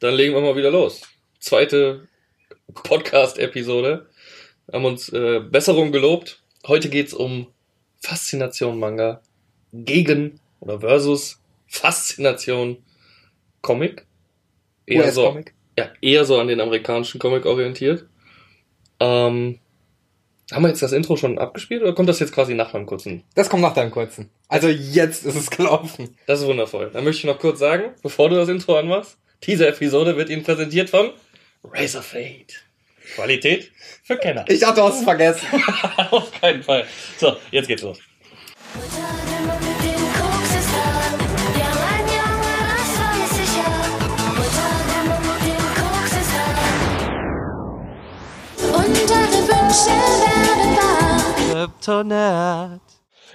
Dann legen wir mal wieder los. Zweite Podcast-Episode. Haben uns äh, Besserung gelobt. Heute geht's um Faszination Manga gegen oder versus Faszination Comic. Eher so, US-Comic. ja, eher so an den amerikanischen Comic orientiert. Ähm, haben wir jetzt das Intro schon abgespielt oder kommt das jetzt quasi nach meinem kurzen? Das kommt nach deinem kurzen. Also jetzt ist es gelaufen. Das ist wundervoll. Dann möchte ich noch kurz sagen, bevor du das Intro anmachst, diese Episode wird Ihnen präsentiert von Razorfade. Qualität für Kenner. Ich dachte, du hast es vergessen. Auf keinen Fall. So, jetzt geht's los.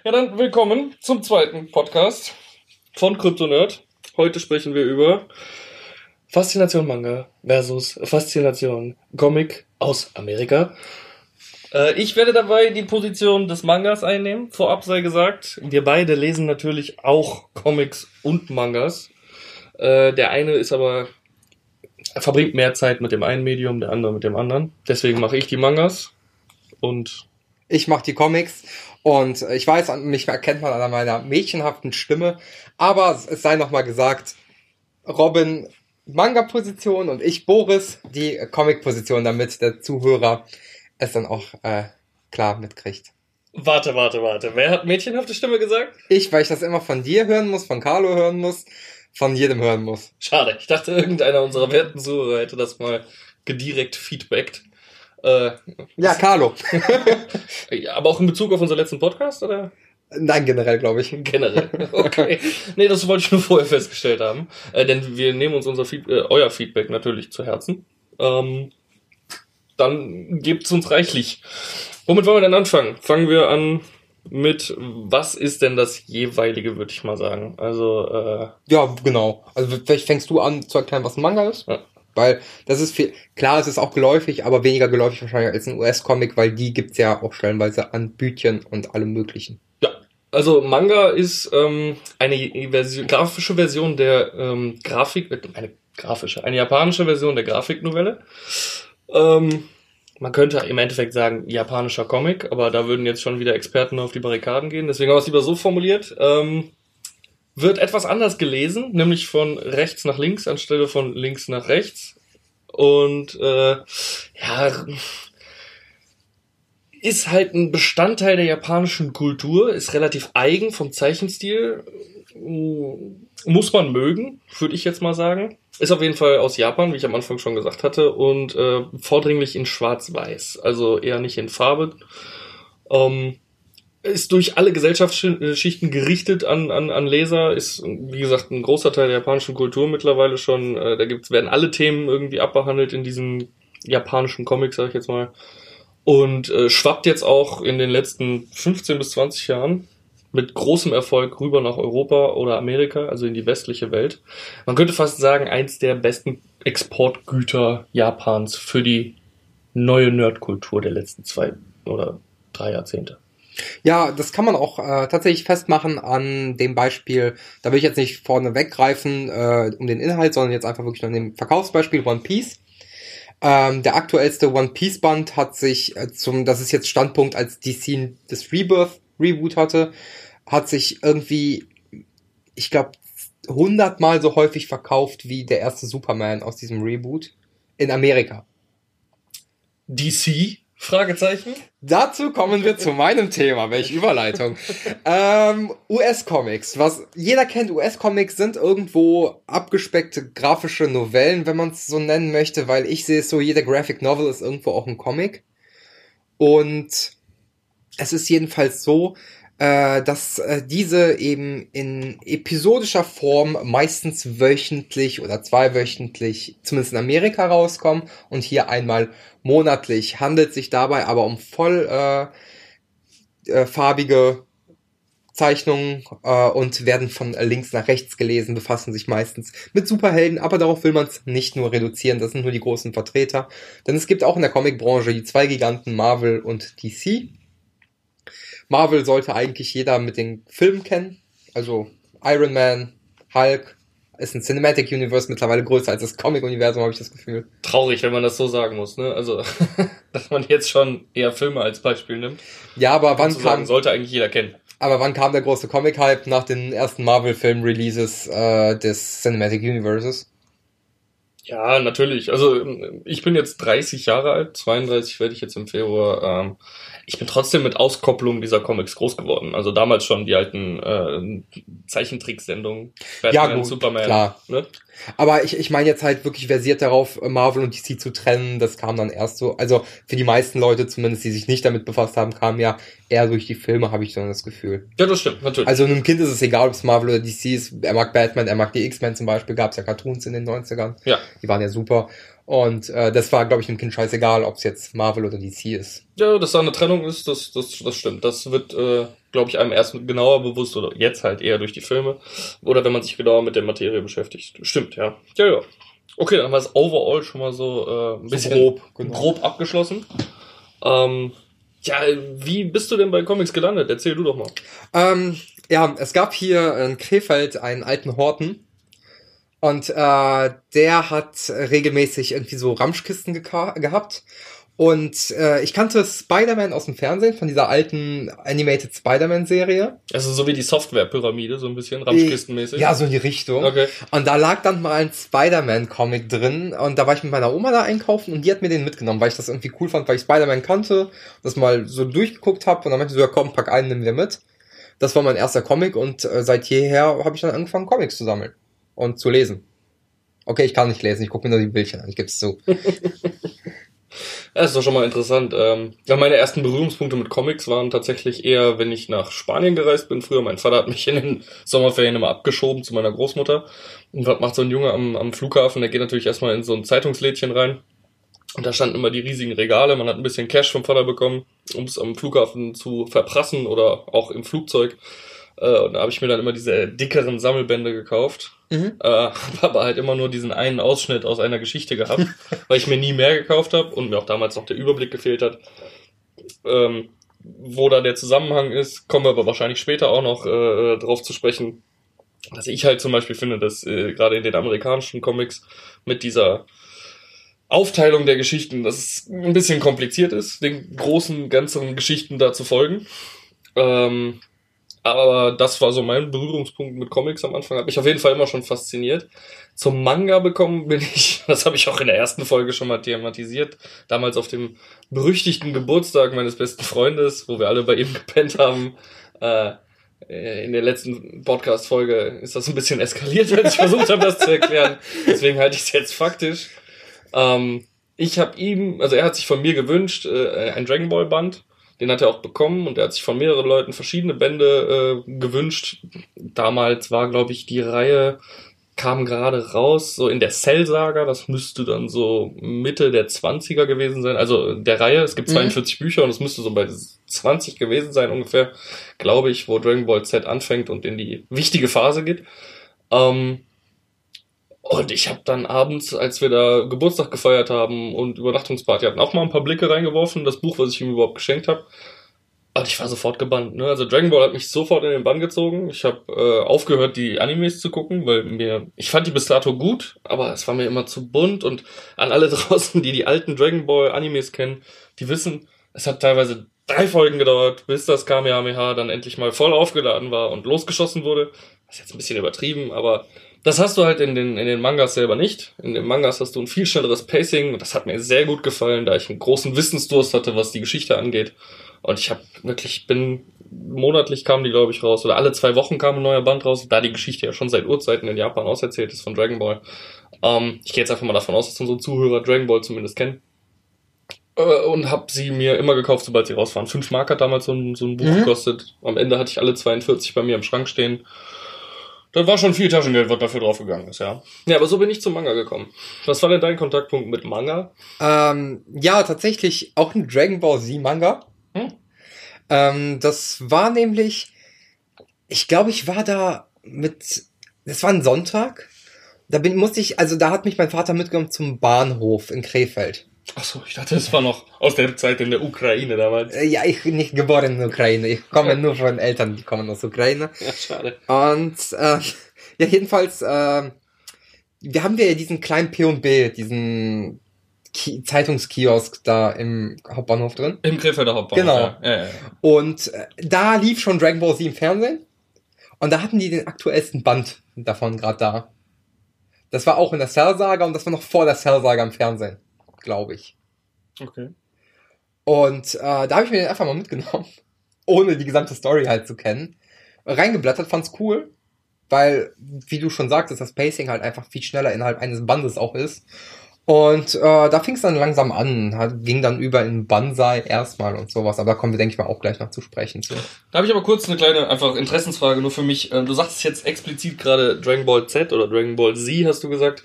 Ja, dann willkommen zum zweiten Podcast von CryptoNerd. Heute sprechen wir über Faszination Manga versus Faszination Comic aus Amerika. Äh, ich werde dabei die Position des Mangas einnehmen. Vorab sei gesagt, wir beide lesen natürlich auch Comics und Mangas. Äh, der eine ist aber er verbringt mehr Zeit mit dem einen Medium, der andere mit dem anderen. Deswegen mache ich die Mangas und Ich mache die Comics und ich weiß, an- mich erkennt man an meiner mädchenhaften Stimme. Aber es sei nochmal gesagt, Robin Manga-Position und ich Boris die Comic-Position, damit der Zuhörer es dann auch äh, klar mitkriegt. warte, warte, warte. Wer hat mädchenhafte Stimme gesagt? Ich, weil ich das immer von dir hören muss, von Carlo hören muss, von jedem hören muss. Schade, ich dachte, irgendeiner unserer werten Zuhörer hätte das mal gedirekt feedbackt. Äh, Ja, Carlo. aber auch in Bezug auf unseren letzten Podcast oder Nein, generell, glaube ich. generell? Okay. nee, das wollte ich nur vorher festgestellt haben. Äh, denn wir nehmen uns unser Feed äh, euer Feedback natürlich zu Herzen. Ähm, dann gebt's uns reichlich. Womit wollen wir denn anfangen? Fangen wir an mit, was ist denn das jeweilige, würde ich mal sagen. Also, äh, Ja, genau. Also vielleicht fängst du an zu erklären, was ein Manga ist. Ja. Weil das ist viel, klar, es ist auch geläufig, aber weniger geläufig wahrscheinlich als ein US-Comic, weil die gibt's ja auch stellenweise an Bütchen und allem möglichen. Also Manga ist ähm, eine Version, grafische Version der ähm, Grafik, äh, eine grafische, eine japanische Version der Grafiknovelle. Ähm, man könnte im Endeffekt sagen japanischer Comic, aber da würden jetzt schon wieder Experten auf die Barrikaden gehen. Deswegen haben wir es lieber so formuliert. Ähm, wird etwas anders gelesen, nämlich von rechts nach links anstelle von links nach rechts. Und äh, ja, ist halt ein Bestandteil der japanischen Kultur, ist relativ eigen vom Zeichenstil. Muss man mögen, würde ich jetzt mal sagen. Ist auf jeden Fall aus Japan, wie ich am Anfang schon gesagt hatte, und äh, vordringlich in Schwarz-Weiß, also eher nicht in Farbe. Ähm, ist durch alle Gesellschaftsschichten gerichtet an, an, an Leser, ist, wie gesagt, ein großer Teil der japanischen Kultur mittlerweile schon. Äh, da gibt's, werden alle Themen irgendwie abbehandelt in diesen japanischen Comics, sag ich jetzt mal und äh, schwappt jetzt auch in den letzten 15 bis 20 Jahren mit großem Erfolg rüber nach Europa oder Amerika, also in die westliche Welt. Man könnte fast sagen, eins der besten Exportgüter Japans für die neue Nerdkultur der letzten zwei oder drei Jahrzehnte. Ja, das kann man auch äh, tatsächlich festmachen an dem Beispiel, da will ich jetzt nicht vorne weggreifen äh, um den Inhalt, sondern jetzt einfach wirklich an dem Verkaufsbeispiel One Piece. Ähm, der aktuellste One Piece Band hat sich äh, zum, das ist jetzt Standpunkt, als DC das Rebirth Reboot hatte, hat sich irgendwie, ich glaube, hundertmal so häufig verkauft wie der erste Superman aus diesem Reboot in Amerika. DC? Fragezeichen? Dazu kommen wir zu meinem Thema. Welche Überleitung. ähm, US-Comics. Was jeder kennt, US-Comics sind irgendwo abgespeckte grafische Novellen, wenn man es so nennen möchte, weil ich sehe es so, jeder Graphic Novel ist irgendwo auch ein Comic. Und es ist jedenfalls so, dass äh, diese eben in episodischer Form meistens wöchentlich oder zweiwöchentlich, zumindest in Amerika rauskommen und hier einmal monatlich. Handelt sich dabei aber um voll äh, äh, farbige Zeichnungen äh, und werden von links nach rechts gelesen, befassen sich meistens mit Superhelden, aber darauf will man es nicht nur reduzieren, das sind nur die großen Vertreter. Denn es gibt auch in der Comicbranche die zwei Giganten Marvel und DC. Marvel sollte eigentlich jeder mit den Filmen kennen, also Iron Man, Hulk, ist ein Cinematic Universe mittlerweile größer als das Comic-Universum, habe ich das Gefühl. Traurig, wenn man das so sagen muss, ne? Also, dass man jetzt schon eher Filme als Beispiel nimmt. Ja, aber wann kam, sollte eigentlich jeder kennen. aber wann kam der große Comic-Hype nach den ersten Marvel-Film-Releases äh, des Cinematic Universes? Ja, natürlich. Also ich bin jetzt 30 Jahre alt, 32 werde ich jetzt im Februar. Ähm, ich bin trotzdem mit Auskopplung dieser Comics groß geworden. Also damals schon die alten äh, Zeichentricksendungen. Ja, gut, klar. Ne? Aber ich, ich meine jetzt halt wirklich versiert darauf, Marvel und DC zu trennen. Das kam dann erst so. Also für die meisten Leute zumindest, die sich nicht damit befasst haben, kam ja eher durch die Filme, habe ich dann das Gefühl. Ja, das stimmt, natürlich. Also einem Kind ist es egal, ob es Marvel oder DC ist. Er mag Batman, er mag die X-Men zum Beispiel. Gab es ja Cartoons in den 90ern. Ja. Die waren ja super. Und äh, das war, glaube ich, einem Kind scheißegal, ob es jetzt Marvel oder DC ist. Ja, dass da eine Trennung ist, das, das, das stimmt. Das wird, äh, glaube ich, einem erst genauer bewusst oder jetzt halt eher durch die Filme oder wenn man sich genauer mit der Materie beschäftigt. Stimmt, ja. Ja, ja. Okay, dann haben wir es overall schon mal so äh, ein So bisschen grob, grob, genau. abgeschlossen. Ähm, ja, wie bist du denn bei Comics gelandet? Erzähl du doch mal. Ähm, ja, es gab hier in Krefeld einen alten Horten. Und äh, der hat regelmäßig irgendwie so Ramschkisten gehabt. Und äh, ich kannte Spider-Man aus dem Fernsehen, von dieser alten Animated Spider-Man-Serie. Also so wie die Software-Pyramide, so ein bisschen Ramschkistenmäßig. Ja, so in die Richtung. Okay. Und da lag dann mal ein Spider-Man-Comic drin. Und da war ich mit meiner Oma da einkaufen und die hat mir den mitgenommen, weil ich das irgendwie cool fand, weil ich Spider-Man kannte, das mal so durchgeguckt habe und dann meinte sie so, ja komm, pack einen, nimm dir mit. Das war mein erster Comic und äh, seit jeher habe ich dann angefangen, Comics zu sammeln und zu lesen. Okay, ich kann nicht lesen, ich gucke mir nur die Bildchen an, ich gebe es zu. Ja, ist doch schon mal interessant. Ähm, ja, meine ersten Berührungspunkte mit Comics waren tatsächlich eher, wenn ich nach Spanien gereist bin. Früher, mein Vater hat mich in den Sommerferien immer abgeschoben zu meiner Großmutter. Und was macht so ein Junge am, am Flughafen? Der geht natürlich erstmal in so ein Zeitungslädchen rein. Und da standen immer die riesigen Regale. Man hat ein bisschen Cash vom Vater bekommen, um es am Flughafen zu verprassen oder auch im Flugzeug. Äh, und da habe ich mir dann immer diese dickeren Sammelbände gekauft. Mhm. Äh, hab aber halt immer nur diesen einen Ausschnitt aus einer Geschichte gehabt, weil ich mir nie mehr gekauft habe und mir auch damals noch der Überblick gefehlt hat. Ähm, wo da der Zusammenhang ist, kommen wir aber wahrscheinlich später auch noch äh, drauf zu sprechen. Dass ich halt zum Beispiel finde, dass äh, gerade in den amerikanischen Comics mit dieser Aufteilung der Geschichten, dass es ein bisschen kompliziert ist, den großen, ganzen Geschichten da zu folgen. Ähm, aber das war so mein Berührungspunkt mit Comics am Anfang. Hat mich auf jeden Fall immer schon fasziniert. Zum Manga bekommen bin ich, das habe ich auch in der ersten Folge schon mal thematisiert, damals auf dem berüchtigten Geburtstag meines besten Freundes, wo wir alle bei ihm gepennt haben. Äh, in der letzten Podcast-Folge ist das ein bisschen eskaliert, als ich versucht habe, das zu erklären. Deswegen halte ich es jetzt faktisch. Ähm, ich habe ihm, also er hat sich von mir gewünscht, äh, ein Dragon Ball Band. Den hat er auch bekommen und er hat sich von mehreren Leuten verschiedene Bände äh, gewünscht. Damals war, glaube ich, die Reihe kam gerade raus, so in der Cell-Saga, das müsste dann so Mitte der 20er gewesen sein, also der Reihe, es gibt Mhm. 42 Bücher und es müsste so bei 20 gewesen sein ungefähr, glaube ich, wo Dragon Ball Z anfängt und in die wichtige Phase geht. Ähm, und ich habe dann abends, als wir da Geburtstag gefeiert haben und Übernachtungsparty hatten, auch mal ein paar Blicke reingeworfen, das Buch, was ich ihm überhaupt geschenkt habe. Und ich war sofort gebannt. Ne? Also Dragon Ball hat mich sofort in den Bann gezogen. Ich habe äh, aufgehört, die Animes zu gucken, weil mir ich fand die bis dato gut, aber es war mir immer zu bunt. Und an alle draußen, die die alten Dragon Ball Animes kennen, die wissen, es hat teilweise drei Folgen gedauert, bis das Kamehameha dann endlich mal voll aufgeladen war und losgeschossen wurde. Das ist jetzt ein bisschen übertrieben, aber das hast du halt in den, in den Mangas selber nicht. In den Mangas hast du ein viel schnelleres Pacing und das hat mir sehr gut gefallen, da ich einen großen Wissensdurst hatte, was die Geschichte angeht. Und ich habe wirklich, bin monatlich kamen die, glaube ich, raus, oder alle zwei Wochen kam ein neuer Band raus, da die Geschichte ja schon seit Urzeiten in Japan auserzählt ist von Dragon Ball. Ähm, ich gehe jetzt einfach mal davon aus, dass unsere Zuhörer Dragon Ball zumindest kennen. Äh, und habe sie mir immer gekauft, sobald sie raus waren. Fünf Mark hat damals so ein, so ein Buch Mhm. gekostet. Am Ende hatte ich alle 42 bei mir im Schrank stehen. Das war schon viel Taschengeld, was dafür draufgegangen ist, ja. Ja, aber so bin ich zum Manga gekommen. Was war denn dein Kontaktpunkt mit Manga? Ähm, ja, tatsächlich auch ein Dragon Ball Z Manga. Hm? Ähm, das war nämlich, ich glaube, ich war da mit, das war ein Sonntag. Da bin, musste ich, also da hat mich mein Vater mitgenommen zum Bahnhof in Krefeld. Ach so, ich dachte, das war noch aus der Zeit in der Ukraine damals. Äh, Ja, ich bin nicht geboren in der Ukraine. Ich komme nur von Eltern, die kommen aus der Ukraine. Ja, schade. Und äh, ja, jedenfalls äh, wir haben ja diesen kleinen P&B, diesen Ki Zeitungskiosk da im Hauptbahnhof drin. Im Krefelder Hauptbahnhof. Genau. Ja, ja, ja. Und äh, da lief schon Dragon Ball Z im Fernsehen. Und da hatten die den aktuellsten Band davon gerade da. Das war auch in der Cell-Saga und das war noch vor der Cell-Saga im Fernsehen, glaube ich. Okay. Und äh, da habe ich mir den einfach mal mitgenommen, ohne die gesamte Story halt zu kennen. Reingeblättert, fand's cool, weil, wie du schon sagtest, das Pacing halt einfach viel schneller innerhalb eines Bandes auch ist. Und äh, da fing es dann langsam an, hat, ging dann über in Banzai erstmal und sowas, aber da kommen wir, denke ich mal, auch gleich noch zu sprechen. Zu. Da habe ich aber kurz eine kleine einfach Interessensfrage nur für mich. Äh, Du sagst jetzt explizit gerade Dragon Ball Z oder Dragon Ball Z, hast du gesagt.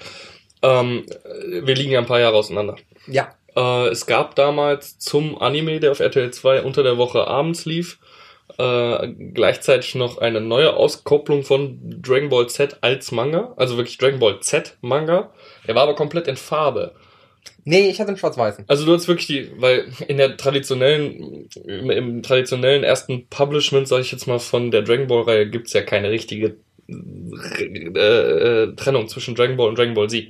Ähm, äh, wir liegen ja ein paar Jahre auseinander. Ja, Äh, es gab damals zum Anime, der auf RTL 2 unter der Woche abends lief, äh, gleichzeitig noch eine neue Auskopplung von Dragon Ball Z als Manga. Also wirklich Dragon Ball Z Manga. Der war aber komplett in Farbe. nee, ich hatte einen schwarz-weißen. Also du hast wirklich die, weil in der traditionellen, im, im traditionellen ersten Publishment, sage ich jetzt mal, von der Dragon Ball Reihe gibt's ja keine richtige äh, äh, Trennung zwischen Dragon Ball und Dragon Ball Z.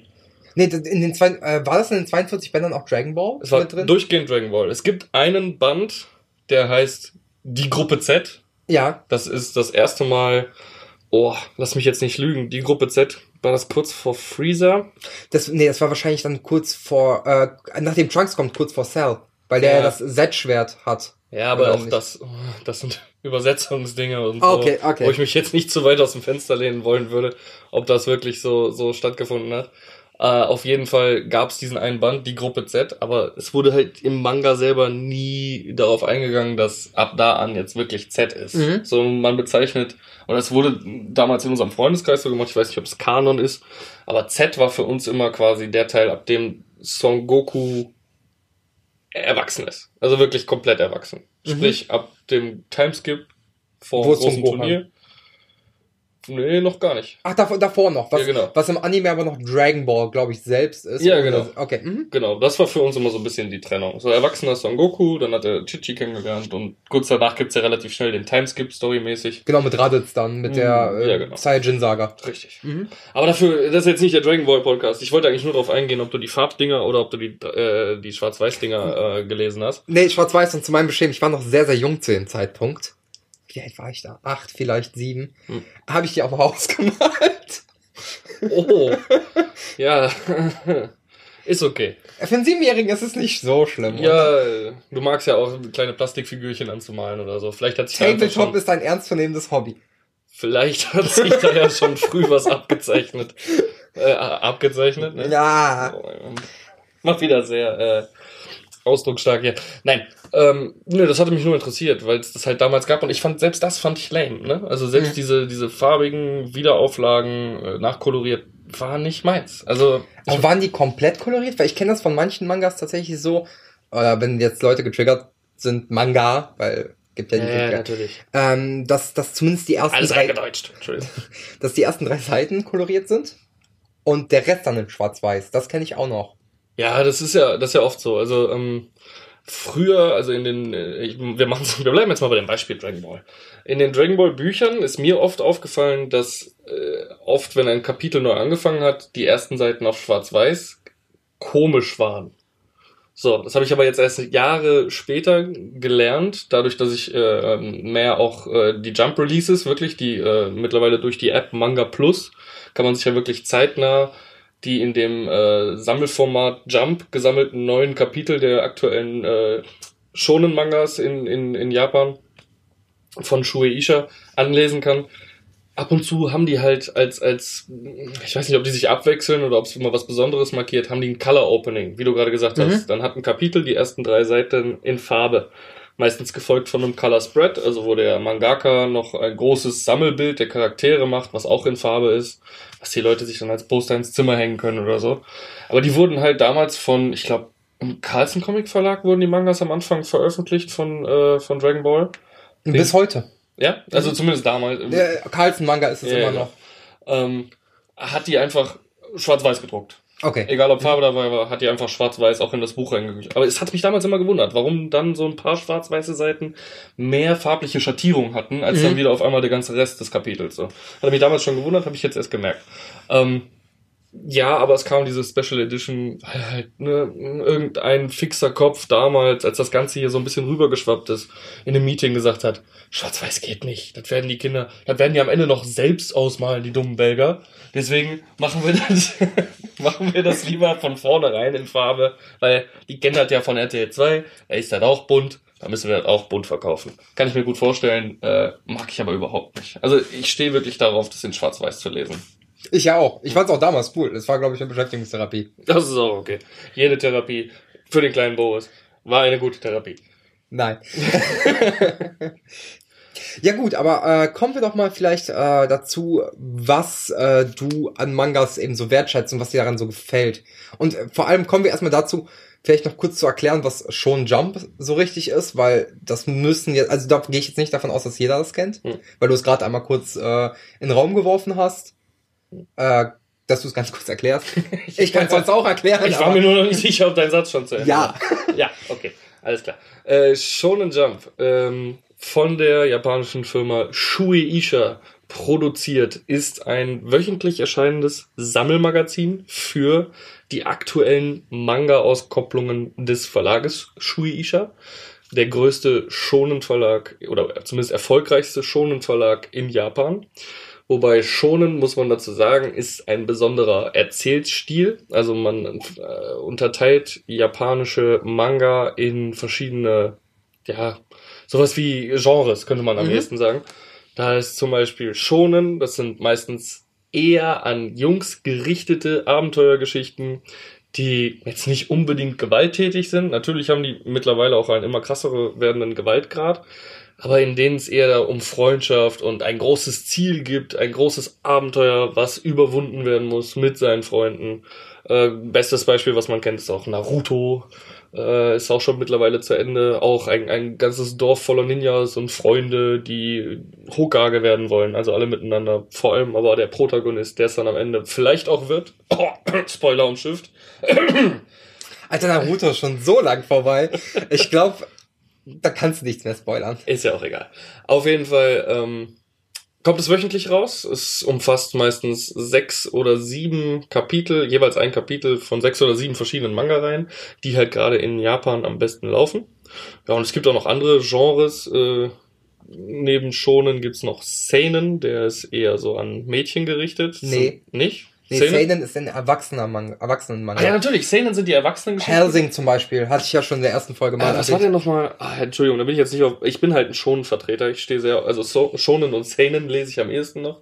Nee, in den zwei, äh, war das in den 42 Bändern auch Dragon Ball Es war drin? durchgehend Dragon Ball. Es gibt einen Band, der heißt Die Gruppe Z. ja, Das ist das erste Mal, oh, lass mich jetzt nicht lügen, die Gruppe Z. War das kurz vor Freezer? das, nee, das war wahrscheinlich dann kurz vor, äh, nachdem Trunks kommt, kurz vor Cell, weil der Ja. ja das Z-Schwert hat. Ja, aber auch nicht? das, oh, das sind Übersetzungsdinge und so, okay, okay. wo ich mich jetzt nicht zu weit aus dem Fenster lehnen wollen würde, ob das wirklich so, so stattgefunden hat. Äh, auf jeden Fall gab es diesen einen Band, die Gruppe Z, aber es wurde halt im Manga selber nie darauf eingegangen, dass ab da an jetzt wirklich Z ist. Mhm. So man bezeichnet, und es wurde damals in unserem Freundeskreis so gemacht, ich weiß nicht, ob es Kanon ist, aber Z war für uns immer quasi der Teil, ab dem Son Goku erwachsen ist. Also wirklich komplett erwachsen. Mhm. Sprich, ab dem Timeskip vor Wo großen? Turnier. Nee, noch gar nicht. Ach, davor, davor noch, was, Ja, genau. was im Anime aber noch Dragon Ball, glaube ich, selbst ist. Ja, genau. Okay, mhm. Genau, das war für uns immer so ein bisschen die Trennung. So erwachsener Son Goku, dann hat er Chichi kennengelernt und kurz danach gibt's ja relativ schnell den Timeskip storymäßig. Genau, mit Raditz dann, mit Mhm, der äh, ja, genau. Saiyajin-Saga. Richtig. Mhm. Aber dafür, das ist jetzt nicht der Dragon Ball Podcast. Ich wollte eigentlich nur darauf eingehen, ob du die Farbdinger oder ob du die, äh, die Schwarz-Weiß-Dinger äh, gelesen hast. Nee, schwarz-weiß und zu meinem Beschämen, ich war noch sehr, sehr jung zu dem Zeitpunkt. Wie alt war ich da? Acht, vielleicht sieben. Hm. Habe ich die auf Haus gemalt. Oh. ja. ist okay. Für einen Siebenjährigen ist es nicht so schlimm. Ja, du magst ja auch kleine Plastikfigürchen anzumalen oder so. Vielleicht hat sich Tabletop ist ein ernstzunehmendes Hobby. vielleicht hat sich da ja schon früh was abgezeichnet. Äh, abgezeichnet, ne? Ja. Oh, Macht wieder sehr äh, ausdrucksstark hier. Nein, ähm, nö, das hatte mich nur interessiert, weil es das halt damals gab und ich fand, selbst das fand ich lame, ne? Also selbst Mhm. diese, diese farbigen Wiederauflagen, äh, nachkoloriert, war nicht meins. Also, Aber waren die komplett koloriert? Weil ich kenne das von manchen Mangas tatsächlich so, oder wenn jetzt Leute getriggert sind, Manga, weil gibt ja die ja, natürlich. ähm, dass, dass zumindest die ersten Alles drei, eingedeutscht. Entschuldigung. dass die ersten drei Seiten koloriert sind und der Rest dann in Schwarz-Weiß. Das kenne ich auch noch. Ja, das ist ja, das ist ja oft so. Also ähm, früher, also in den, äh, ich, wir machen, wir bleiben jetzt mal bei dem Beispiel Dragon Ball. In den Dragon Ball Büchern ist mir oft aufgefallen, dass äh, oft, wenn ein Kapitel neu angefangen hat, die ersten Seiten auf Schwarz-Weiß komisch waren. So, das habe ich aber jetzt erst Jahre später gelernt, dadurch, dass ich äh, ähm, mehr auch äh, die Jump Releases wirklich, die äh, mittlerweile durch die App Manga Plus kann man sich ja wirklich zeitnah die in dem äh, Sammelformat Jump gesammelten neuen Kapitel der aktuellen äh, Shonen-Mangas in, in, in Japan von Shueisha anlesen kann. Ab und zu haben die halt als, als, ich weiß nicht, ob die sich abwechseln oder ob es immer was Besonderes markiert, haben die ein Color Opening, wie du gerade gesagt Mhm. hast. Dann hat ein Kapitel die ersten drei Seiten in Farbe. Meistens gefolgt von einem Color Spread, also wo der Mangaka noch ein großes Sammelbild der Charaktere macht, was auch in Farbe ist, was die Leute sich dann als Poster ins Zimmer hängen können oder so. Aber die wurden halt damals von, ich glaube, im Carlsen Comic Verlag wurden die Mangas am Anfang veröffentlicht von, äh, von Dragon Ball. Bis heute. Ja, also zumindest damals. Der Carlsen Manga ist es Ja, immer ja. noch. ähm, hat die einfach schwarz-weiß gedruckt. Okay. Egal ob Farbe dabei war, hat die einfach schwarz-weiß auch in das Buch reingemischt. Aber es hat mich damals immer gewundert, warum dann so ein paar schwarz-weiße Seiten mehr farbliche Schattierungen hatten, als Mhm. dann wieder auf einmal der ganze Rest des Kapitels. So. Hat mich damals schon gewundert, habe ich jetzt erst gemerkt. Ähm, Ja, aber es kam diese Special Edition, weil halt ne, irgendein fixer Kopf damals, als das Ganze hier so ein bisschen rübergeschwappt ist, in einem Meeting gesagt hat, Schwarz-Weiß geht nicht. Das werden die Kinder, das werden die am Ende noch selbst ausmalen, die dummen Belger. Deswegen machen wir das, machen wir das lieber von vornherein in Farbe, weil die das ja von RTL 2, da ist das auch bunt, da müssen wir das auch bunt verkaufen. Kann ich mir gut vorstellen, äh, mag ich aber überhaupt nicht. Also ich stehe wirklich darauf, das in Schwarz-Weiß zu lesen. Ich ja auch. Ich fand's auch damals cool. Das war, glaube ich, eine Beschäftigungstherapie. Das ist auch okay. Jede Therapie für den kleinen Boris war eine gute Therapie. Nein. ja gut, aber äh, kommen wir doch mal vielleicht äh, dazu, was äh, du an Mangas eben so wertschätzt und was dir daran so gefällt. Und äh, vor allem kommen wir erstmal dazu, vielleicht noch kurz zu erklären, was schon Jump so richtig ist, weil das müssen jetzt, also da gehe ich jetzt nicht davon aus, dass jeder das kennt, Hm. weil du es gerade einmal kurz äh, in den Raum geworfen hast. Äh, dass du es ganz kurz erklärst. Ich kann es sonst auch erklären. Ich war mir nur noch nicht sicher, ob dein Satz schon zu Ende Ja. war. Ja, okay. Alles klar. Äh, Shonen Jump ähm, von der japanischen Firma Shueisha produziert ist ein wöchentlich erscheinendes Sammelmagazin für die aktuellen Manga-Auskopplungen des Verlages Shueisha. Der größte Shonen-Verlag oder zumindest erfolgreichste Shonen-Verlag in Japan. Wobei Shonen, muss man dazu sagen, ist ein besonderer Erzählstil. Also man äh, unterteilt japanische Manga in verschiedene, ja, sowas wie Genres, könnte man am Mhm. ehesten sagen. Da ist zum Beispiel Shonen, das sind meistens eher an Jungs gerichtete Abenteuergeschichten, die jetzt nicht unbedingt gewalttätig sind. Natürlich haben die mittlerweile auch einen immer krassere werdenden Gewaltgrad aber in denen es eher um Freundschaft und ein großes Ziel gibt, ein großes Abenteuer, was überwunden werden muss mit seinen Freunden. Äh, bestes Beispiel, was man kennt, ist auch Naruto. Äh, ist auch schon mittlerweile zu Ende. Auch ein, ein ganzes Dorf voller Ninjas und Freunde, die Hokage werden wollen. Also alle miteinander. Vor allem aber der Protagonist, der es dann am Ende vielleicht auch wird. Oh, Spoiler und Shift. Alter, Naruto ist schon so lang vorbei. Ich glaube, da kannst du nichts mehr spoilern. Ist ja auch egal. Auf jeden Fall ähm, kommt es wöchentlich raus. Es umfasst meistens sechs oder sieben Kapitel, jeweils ein Kapitel von sechs oder sieben verschiedenen Manga-Reihen, die halt gerade in Japan am besten laufen. Ja, und es gibt auch noch andere Genres. Äh, neben Shonen gibt's noch Seinen, der ist eher so an Mädchen gerichtet. Nee. Sind- Nicht? Nee, Seinen ist ein erwachsener Manga, Erwachsenen-Manga. Ah ja, natürlich. Seinen sind die Erwachsenengeschichten. Helsing zum Beispiel, hatte ich ja schon in der ersten Folge mal Ah, was war denn nochmal? Ah, Entschuldigung, da bin ich jetzt nicht auf. Ich bin halt ein Shonen-Vertreter. Ich stehe sehr. Also so, Shonen und Seinen lese ich am ehesten noch.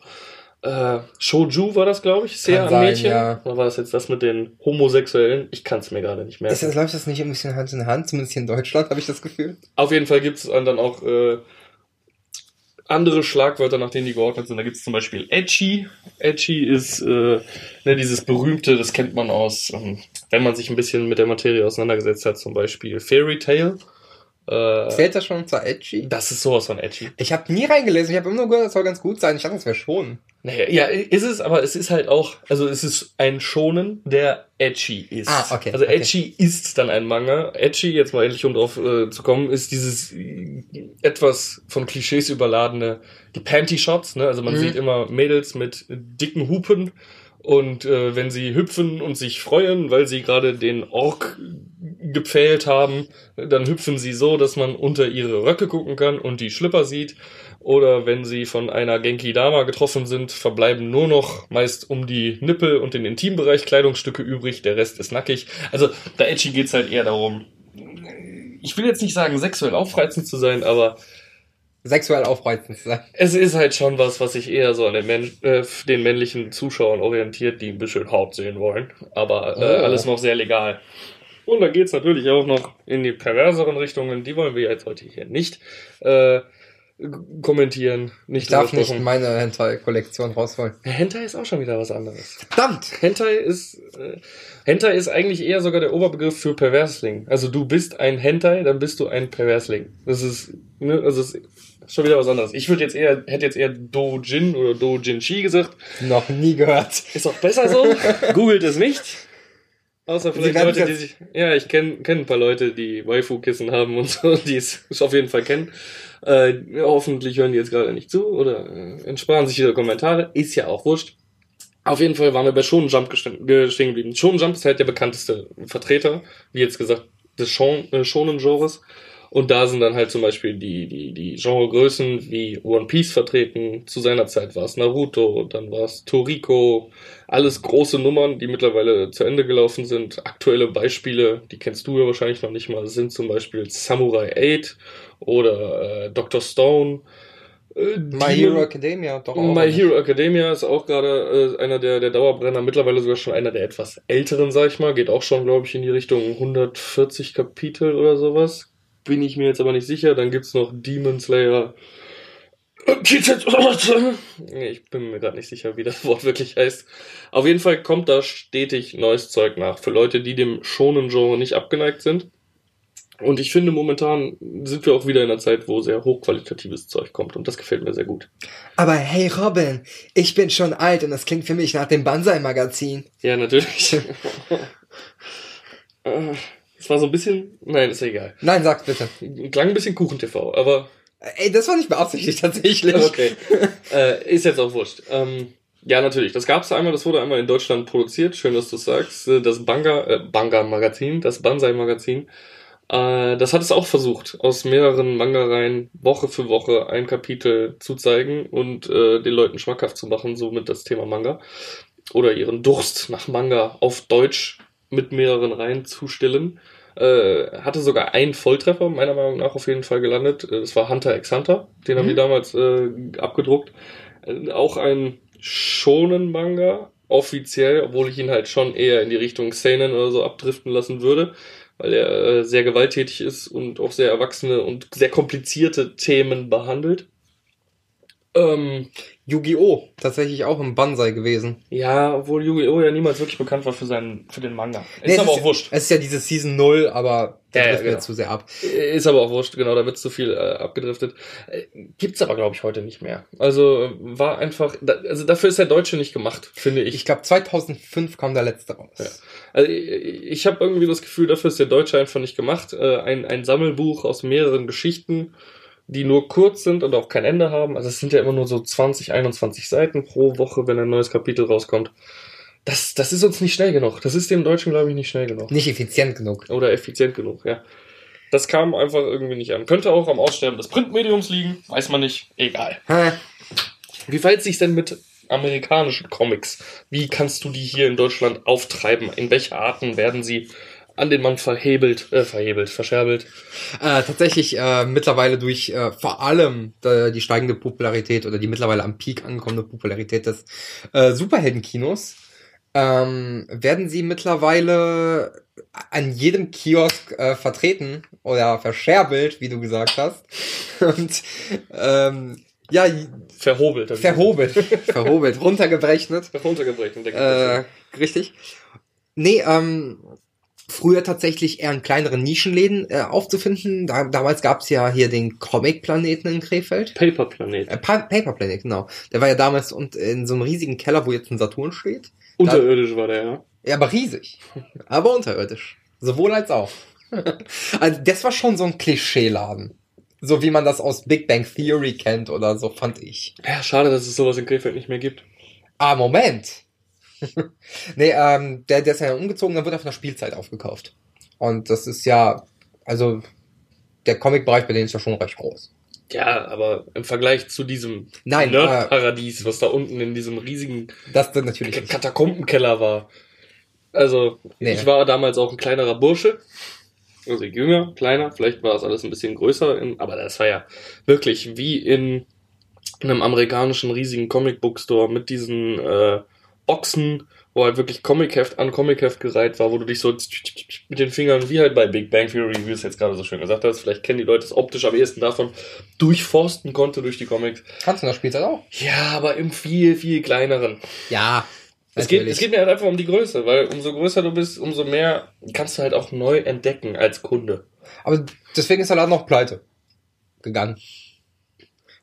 Äh, Shouju war das, glaube ich. Sehr an Mädchen. ja. Oder war das jetzt das mit den Homosexuellen? Ich kann es mir gerade nicht merken. Ist das, läuft das nicht ein bisschen Hand in Hand, zumindest hier in Deutschland, habe ich das Gefühl. Auf jeden Fall gibt es dann auch äh, andere Schlagwörter, nach denen die geordnet sind. Da gibt es zum Beispiel Edgy. Edgy ist äh, ne, dieses berühmte, das kennt man aus, ähm, wenn man sich ein bisschen mit der Materie auseinandergesetzt hat, zum Beispiel Fairy Tale. Äh, Zählt das schon zur Edgy? das ist sowas von Edgy. Ich habe nie reingelesen, ich habe immer nur gehört, das soll ganz gut sein. Ich dachte, das wäre schon. Naja, ja, ist es, aber es ist halt auch, also es ist ein Schonen, der edgy ist. Ah, okay, Also okay. edgy ist dann ein Manga. Edgy, jetzt mal endlich um drauf äh, zu kommen, ist dieses äh, etwas von Klischees überladene, die Panty-Shots, ne? Also man Mhm. sieht immer Mädels mit dicken Hupen und äh, wenn sie hüpfen und sich freuen, weil sie gerade den Ork gepfählt haben, dann hüpfen sie so, dass man unter ihre Röcke gucken kann und die Schlipper sieht. Oder wenn sie von einer Genki Dama getroffen sind, verbleiben nur noch meist um die Nippel und den Intimbereich Kleidungsstücke übrig, der Rest ist nackig. Also bei Edgy geht's halt eher darum, ich will jetzt nicht sagen, sexuell aufreizend zu sein, aber Sexuell aufreizend zu sein. es ist halt schon was, was sich eher so an den, Männ äh, den männlichen Zuschauern orientiert, die ein bisschen Haut sehen wollen. Aber äh, Oh. alles noch sehr legal. Und dann geht's natürlich auch noch in die perverseren Richtungen. Die wollen wir jetzt heute hier nicht äh, kommentieren. Nicht Ich darf nicht meine Hentai-Kollektion rausholen. Hentai ist auch schon wieder was anderes. Verdammt! Hentai ist äh, Hentai ist eigentlich eher sogar der Oberbegriff für Perversling. Also du bist ein Hentai, dann bist du ein Perversling. Das ist ne, also es ist schon wieder was anderes. Ich würde jetzt eher hätte jetzt eher Dojin oder Dojinshi gesagt. Noch nie gehört. Ist auch besser so. Googelt es nicht. Außer vielleicht Leute, die sich. Ja, ich kenne kenn ein paar Leute, die Waifu-Kissen haben und so, die es auf jeden Fall kennen. Äh, hoffentlich hören die jetzt gerade nicht zu oder äh, entsparen sich ihre Kommentare. Ist ja auch wurscht. Auf jeden Fall waren wir bei Shonen Jump gestehen geblieben. Shonen Jump ist halt der bekannteste Vertreter, wie jetzt gesagt, des Shon- äh, Shonen-Genres. Und da sind dann halt zum Beispiel die, die, die Genregrößen wie One Piece vertreten. Zu seiner Zeit war es Naruto, dann war es Toriko. Alles große Nummern, die mittlerweile zu Ende gelaufen sind. Aktuelle Beispiele, die kennst du ja wahrscheinlich noch nicht mal, sind zum Beispiel Samurai 8 oder äh, Dr. Stone. Äh, My Hero Academia, doch auch. My. Hero Academia ist auch gerade äh, einer der, der Dauerbrenner, mittlerweile sogar schon einer der etwas älteren, sag ich mal. Geht auch schon, glaube ich, in die Richtung 140 Kapitel oder sowas. Bin ich mir jetzt aber nicht sicher. Dann gibt's noch Demon Slayer. Ich bin mir gerade nicht sicher, wie das Wort wirklich heißt. Auf jeden Fall kommt da stetig neues Zeug nach. Für Leute, die dem Shonen-Genre nicht abgeneigt sind. Und ich finde, momentan sind wir auch wieder in einer Zeit, wo sehr hochqualitatives Zeug kommt. Und das gefällt mir sehr gut. Aber hey Robin, ich bin schon alt und das klingt für mich nach dem Banzai-Magazin. Ja, natürlich. Es war so ein bisschen. Nein, ist ja egal. Nein, sag's bitte. Klang ein bisschen Kuchen-TV, aber. Ey, das war nicht beabsichtigt tatsächlich. Okay. äh, ist jetzt auch wurscht. Ähm, ja, natürlich. Das gab's einmal, das wurde einmal in Deutschland produziert. Schön, dass du sagst. Äh, Das Banga, äh, Banga-Magazin, das Banzai-Magazin. Äh, das hat es auch versucht, aus mehreren Manga-Reihen Woche für Woche ein Kapitel zu zeigen und äh, den Leuten schmackhaft zu machen, somit das Thema Manga. Oder ihren Durst nach Manga auf Deutsch mit mehreren Reihen zu stillen. Äh, hatte sogar einen Volltreffer, meiner Meinung nach auf jeden Fall gelandet. Äh, Das war Hunter x Hunter. Den haben Mhm. die damals äh, abgedruckt. Äh, auch ein Shonen-Manga, offiziell, obwohl ich ihn halt schon eher in die Richtung Seinen oder so abdriften lassen würde, weil er äh, sehr gewalttätig ist und auch sehr erwachsene und sehr komplizierte Themen behandelt. Ähm, Yu-Gi-Oh! Tatsächlich auch im Banzai gewesen. ja, obwohl Yu-Gi-Oh! ja niemals wirklich bekannt war für seinen, für den Manga. Ist Nee, es aber ist, auch wurscht. Es ist ja diese Season 0, aber da Ja, ja, trifft mir genau. zu sehr ab. Ist aber auch wurscht, genau, da wird zu viel äh, abgedriftet. Äh, gibt's aber, glaube ich, heute nicht mehr. Also war einfach, da, also dafür ist der Deutsche nicht gemacht, finde ich. Ich glaube 2005 kam der letzte raus. Ja. Also ich, ich habe irgendwie das Gefühl, dafür ist der Deutsche einfach nicht gemacht. Äh, ein, ein Sammelbuch aus mehreren Geschichten, die nur kurz sind und auch kein Ende haben. Also es sind ja immer nur so 20, 21 Seiten pro Woche, wenn ein neues Kapitel rauskommt. Das, das ist uns nicht schnell genug. Das ist dem Deutschen, glaube ich, nicht schnell genug. Nicht effizient genug. Oder effizient genug, ja. Das kam einfach irgendwie nicht an. Könnte auch am Aussterben des Printmediums liegen, weiß man nicht. Egal. Hä? Wie verhält sich denn mit amerikanischen Comics? Wie kannst du die hier in Deutschland auftreiben? In welche Arten werden sie an den Mann verhebelt, äh, verhebelt, verscherbelt? Äh, tatsächlich äh, mittlerweile durch äh, vor allem äh, die steigende Popularität oder die mittlerweile am Peak ankommende Popularität des äh, Superheldenkinos ähm, werden sie mittlerweile an jedem Kiosk äh, vertreten oder verscherbelt, wie du gesagt hast. Und ähm, ja, Verhobelt. ich verhobelt, verhobelt, runtergerechnet. gesagt. Runtergebrechen, denke Äh, richtig. Nee, ähm, früher tatsächlich eher in kleineren Nischenläden äh, aufzufinden. Da, damals gab's ja hier den Comic-Planeten in Krefeld. Paper Planet. Äh, Pa- Paper Planet, genau. Der war ja damals und in so einem riesigen Keller, wo jetzt ein Saturn steht. Unterirdisch war der, ja. Ja, aber riesig. aber unterirdisch. Sowohl als auch. also das war schon so ein Klischeeladen. So wie man das aus Big Bang Theory kennt oder so, fand ich. Ja, schade, dass es sowas in Krefeld nicht mehr gibt. Ah, Moment. nee, ähm, der, der ist ja umgezogen, dann wird er von der Spielzeit aufgekauft. Und das ist ja, also, der Comic-Bereich bei denen ist ja schon recht groß. Ja, aber im Vergleich zu diesem Nein, Nerd-Paradies, was da unten in diesem riesigen Das natürlich. Katakombenkeller war. Also, Nee. ich war damals auch ein kleinerer Bursche. Also jünger, kleiner, vielleicht war das alles ein bisschen größer, in, aber das war ja wirklich wie in einem amerikanischen riesigen Comic-Book-Store mit diesen äh, Boxen, wo halt wirklich Comic-Heft an Comic-Heft gereiht war, wo du dich so mit den Fingern, wie halt bei Big Bang Theory, wie du es jetzt gerade so schön gesagt hast, vielleicht kennen die Leute es optisch am ehesten davon, durchforsten konnte durch die Comics. Kannst du der Spielzeit auch? Ja, aber im viel, viel kleineren. Ja. Es geht, es geht mir halt einfach um die Größe, weil umso größer du bist, umso mehr kannst du halt auch neu entdecken als Kunde. Aber deswegen ist der Laden auch pleite gegangen.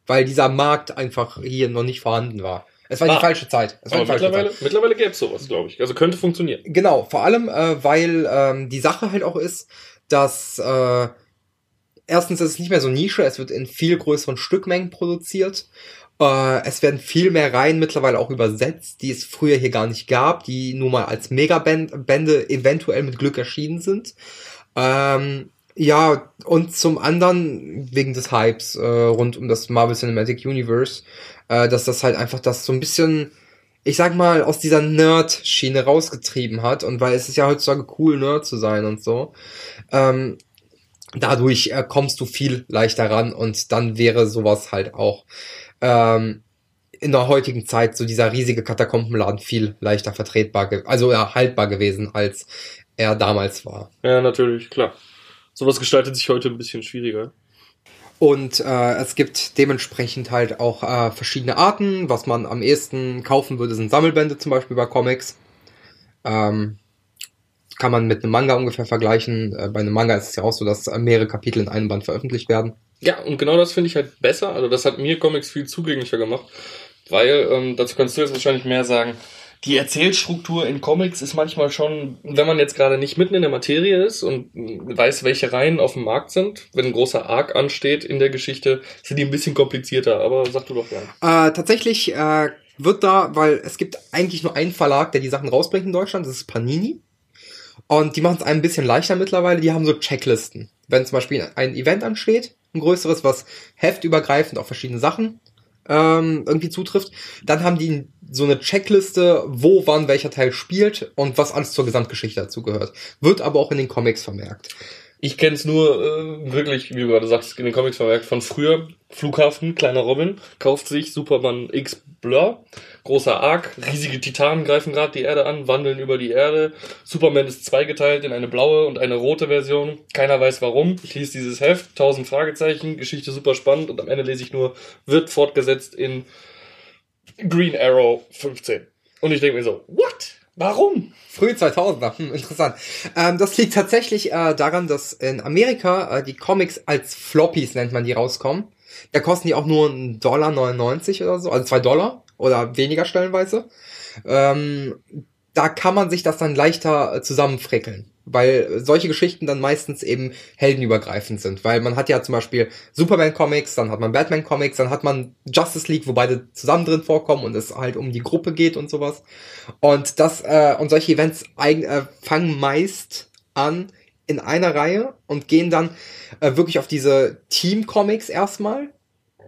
Weil dieser Markt einfach hier noch nicht vorhanden war. Es war Ah. die falsche Zeit. Es war Aber die falsche mittlerweile, Zeit. mittlerweile gäbe es sowas, glaube ich. Also könnte funktionieren. Genau, vor allem, äh, weil ähm, die Sache halt auch ist, dass äh, erstens ist es nicht mehr so Nische, es wird in viel größeren Stückmengen produziert Äh, es werden viel mehr Reihen mittlerweile auch übersetzt, die es früher hier gar nicht gab, die nur mal als Megabände eventuell mit Glück erschienen sind. Ähm, ja, und zum anderen wegen des Hypes äh, rund um das Marvel Cinematic Universe, äh, dass das halt einfach das so ein bisschen, ich sag mal, aus dieser Nerd-Schiene rausgetrieben hat. Und weil es ist ja heutzutage cool, Nerd zu sein und so. Ähm, dadurch äh, kommst du viel leichter ran und dann wäre sowas halt auch ähm, in der heutigen Zeit so dieser riesige Katakombenladen viel leichter vertretbar, also ja, haltbar gewesen, als er damals war. Ja, natürlich, klar. Sowas gestaltet sich heute ein bisschen schwieriger. Und äh, es gibt dementsprechend halt auch äh, verschiedene Arten. Was man am ehesten kaufen würde, sind Sammelbände zum Beispiel bei Comics. Ähm, kann man mit einem Manga ungefähr vergleichen. Äh, bei einem Manga ist es ja auch so, dass mehrere Kapitel in einem Band veröffentlicht werden. Ja, und genau das finde ich halt besser. Also das hat mir Comics viel zugänglicher gemacht. Weil, ähm, dazu kannst du jetzt wahrscheinlich mehr sagen, die Erzählstruktur in Comics ist manchmal schon, wenn man jetzt gerade nicht mitten in der Materie ist und weiß, welche Reihen auf dem Markt sind, wenn ein großer Arc ansteht in der Geschichte, sind die ein bisschen komplizierter. Aber sag du doch gerne. Äh, tatsächlich äh, wird da, weil es gibt eigentlich nur einen Verlag, der die Sachen rausbringt in Deutschland, das ist Panini. Und die machen es einem ein bisschen leichter mittlerweile. Die haben so Checklisten. Wenn zum Beispiel ein Event ansteht, ein größeres, was heftübergreifend auf verschiedene Sachen ähm, irgendwie zutrifft, dann haben die so eine Checkliste, wo wann welcher Teil spielt und was alles zur Gesamtgeschichte dazu gehört. Wird aber auch in den Comics vermerkt. Ich kenne es nur äh, wirklich, wie du gerade sagst, in den Comics vermerkt von früher. Flughafen, kleiner Robin, kauft sich Superman X Blur, großer Arc, riesige Titanen greifen gerade die Erde an, wandeln über die Erde. Superman ist zweigeteilt in eine blaue und eine rote Version. Keiner weiß warum. Ich lese dieses Heft, tausend Fragezeichen, Geschichte super spannend und am Ende lese ich nur, wird fortgesetzt in Green Arrow 15. Und ich denke mir so, what? Warum? Früh 2000er, hm, interessant. Ähm, das liegt tatsächlich äh, daran, dass in Amerika äh, die Comics als Floppies nennt man die rauskommen. Da kosten die auch nur 1,99 Dollar oder so, also zwei Dollar oder weniger stellenweise. Ähm, da kann man sich das dann leichter äh, zusammenfrickeln weil solche Geschichten dann meistens eben heldenübergreifend sind, weil man hat ja zum Beispiel Superman-Comics, dann hat man Batman-Comics, dann hat man Justice League, wo beide zusammen drin vorkommen und es halt um die Gruppe geht und sowas. Und das äh, und solche Events eigen, äh, fangen meist an in einer Reihe und gehen dann äh, wirklich auf diese Team-Comics erstmal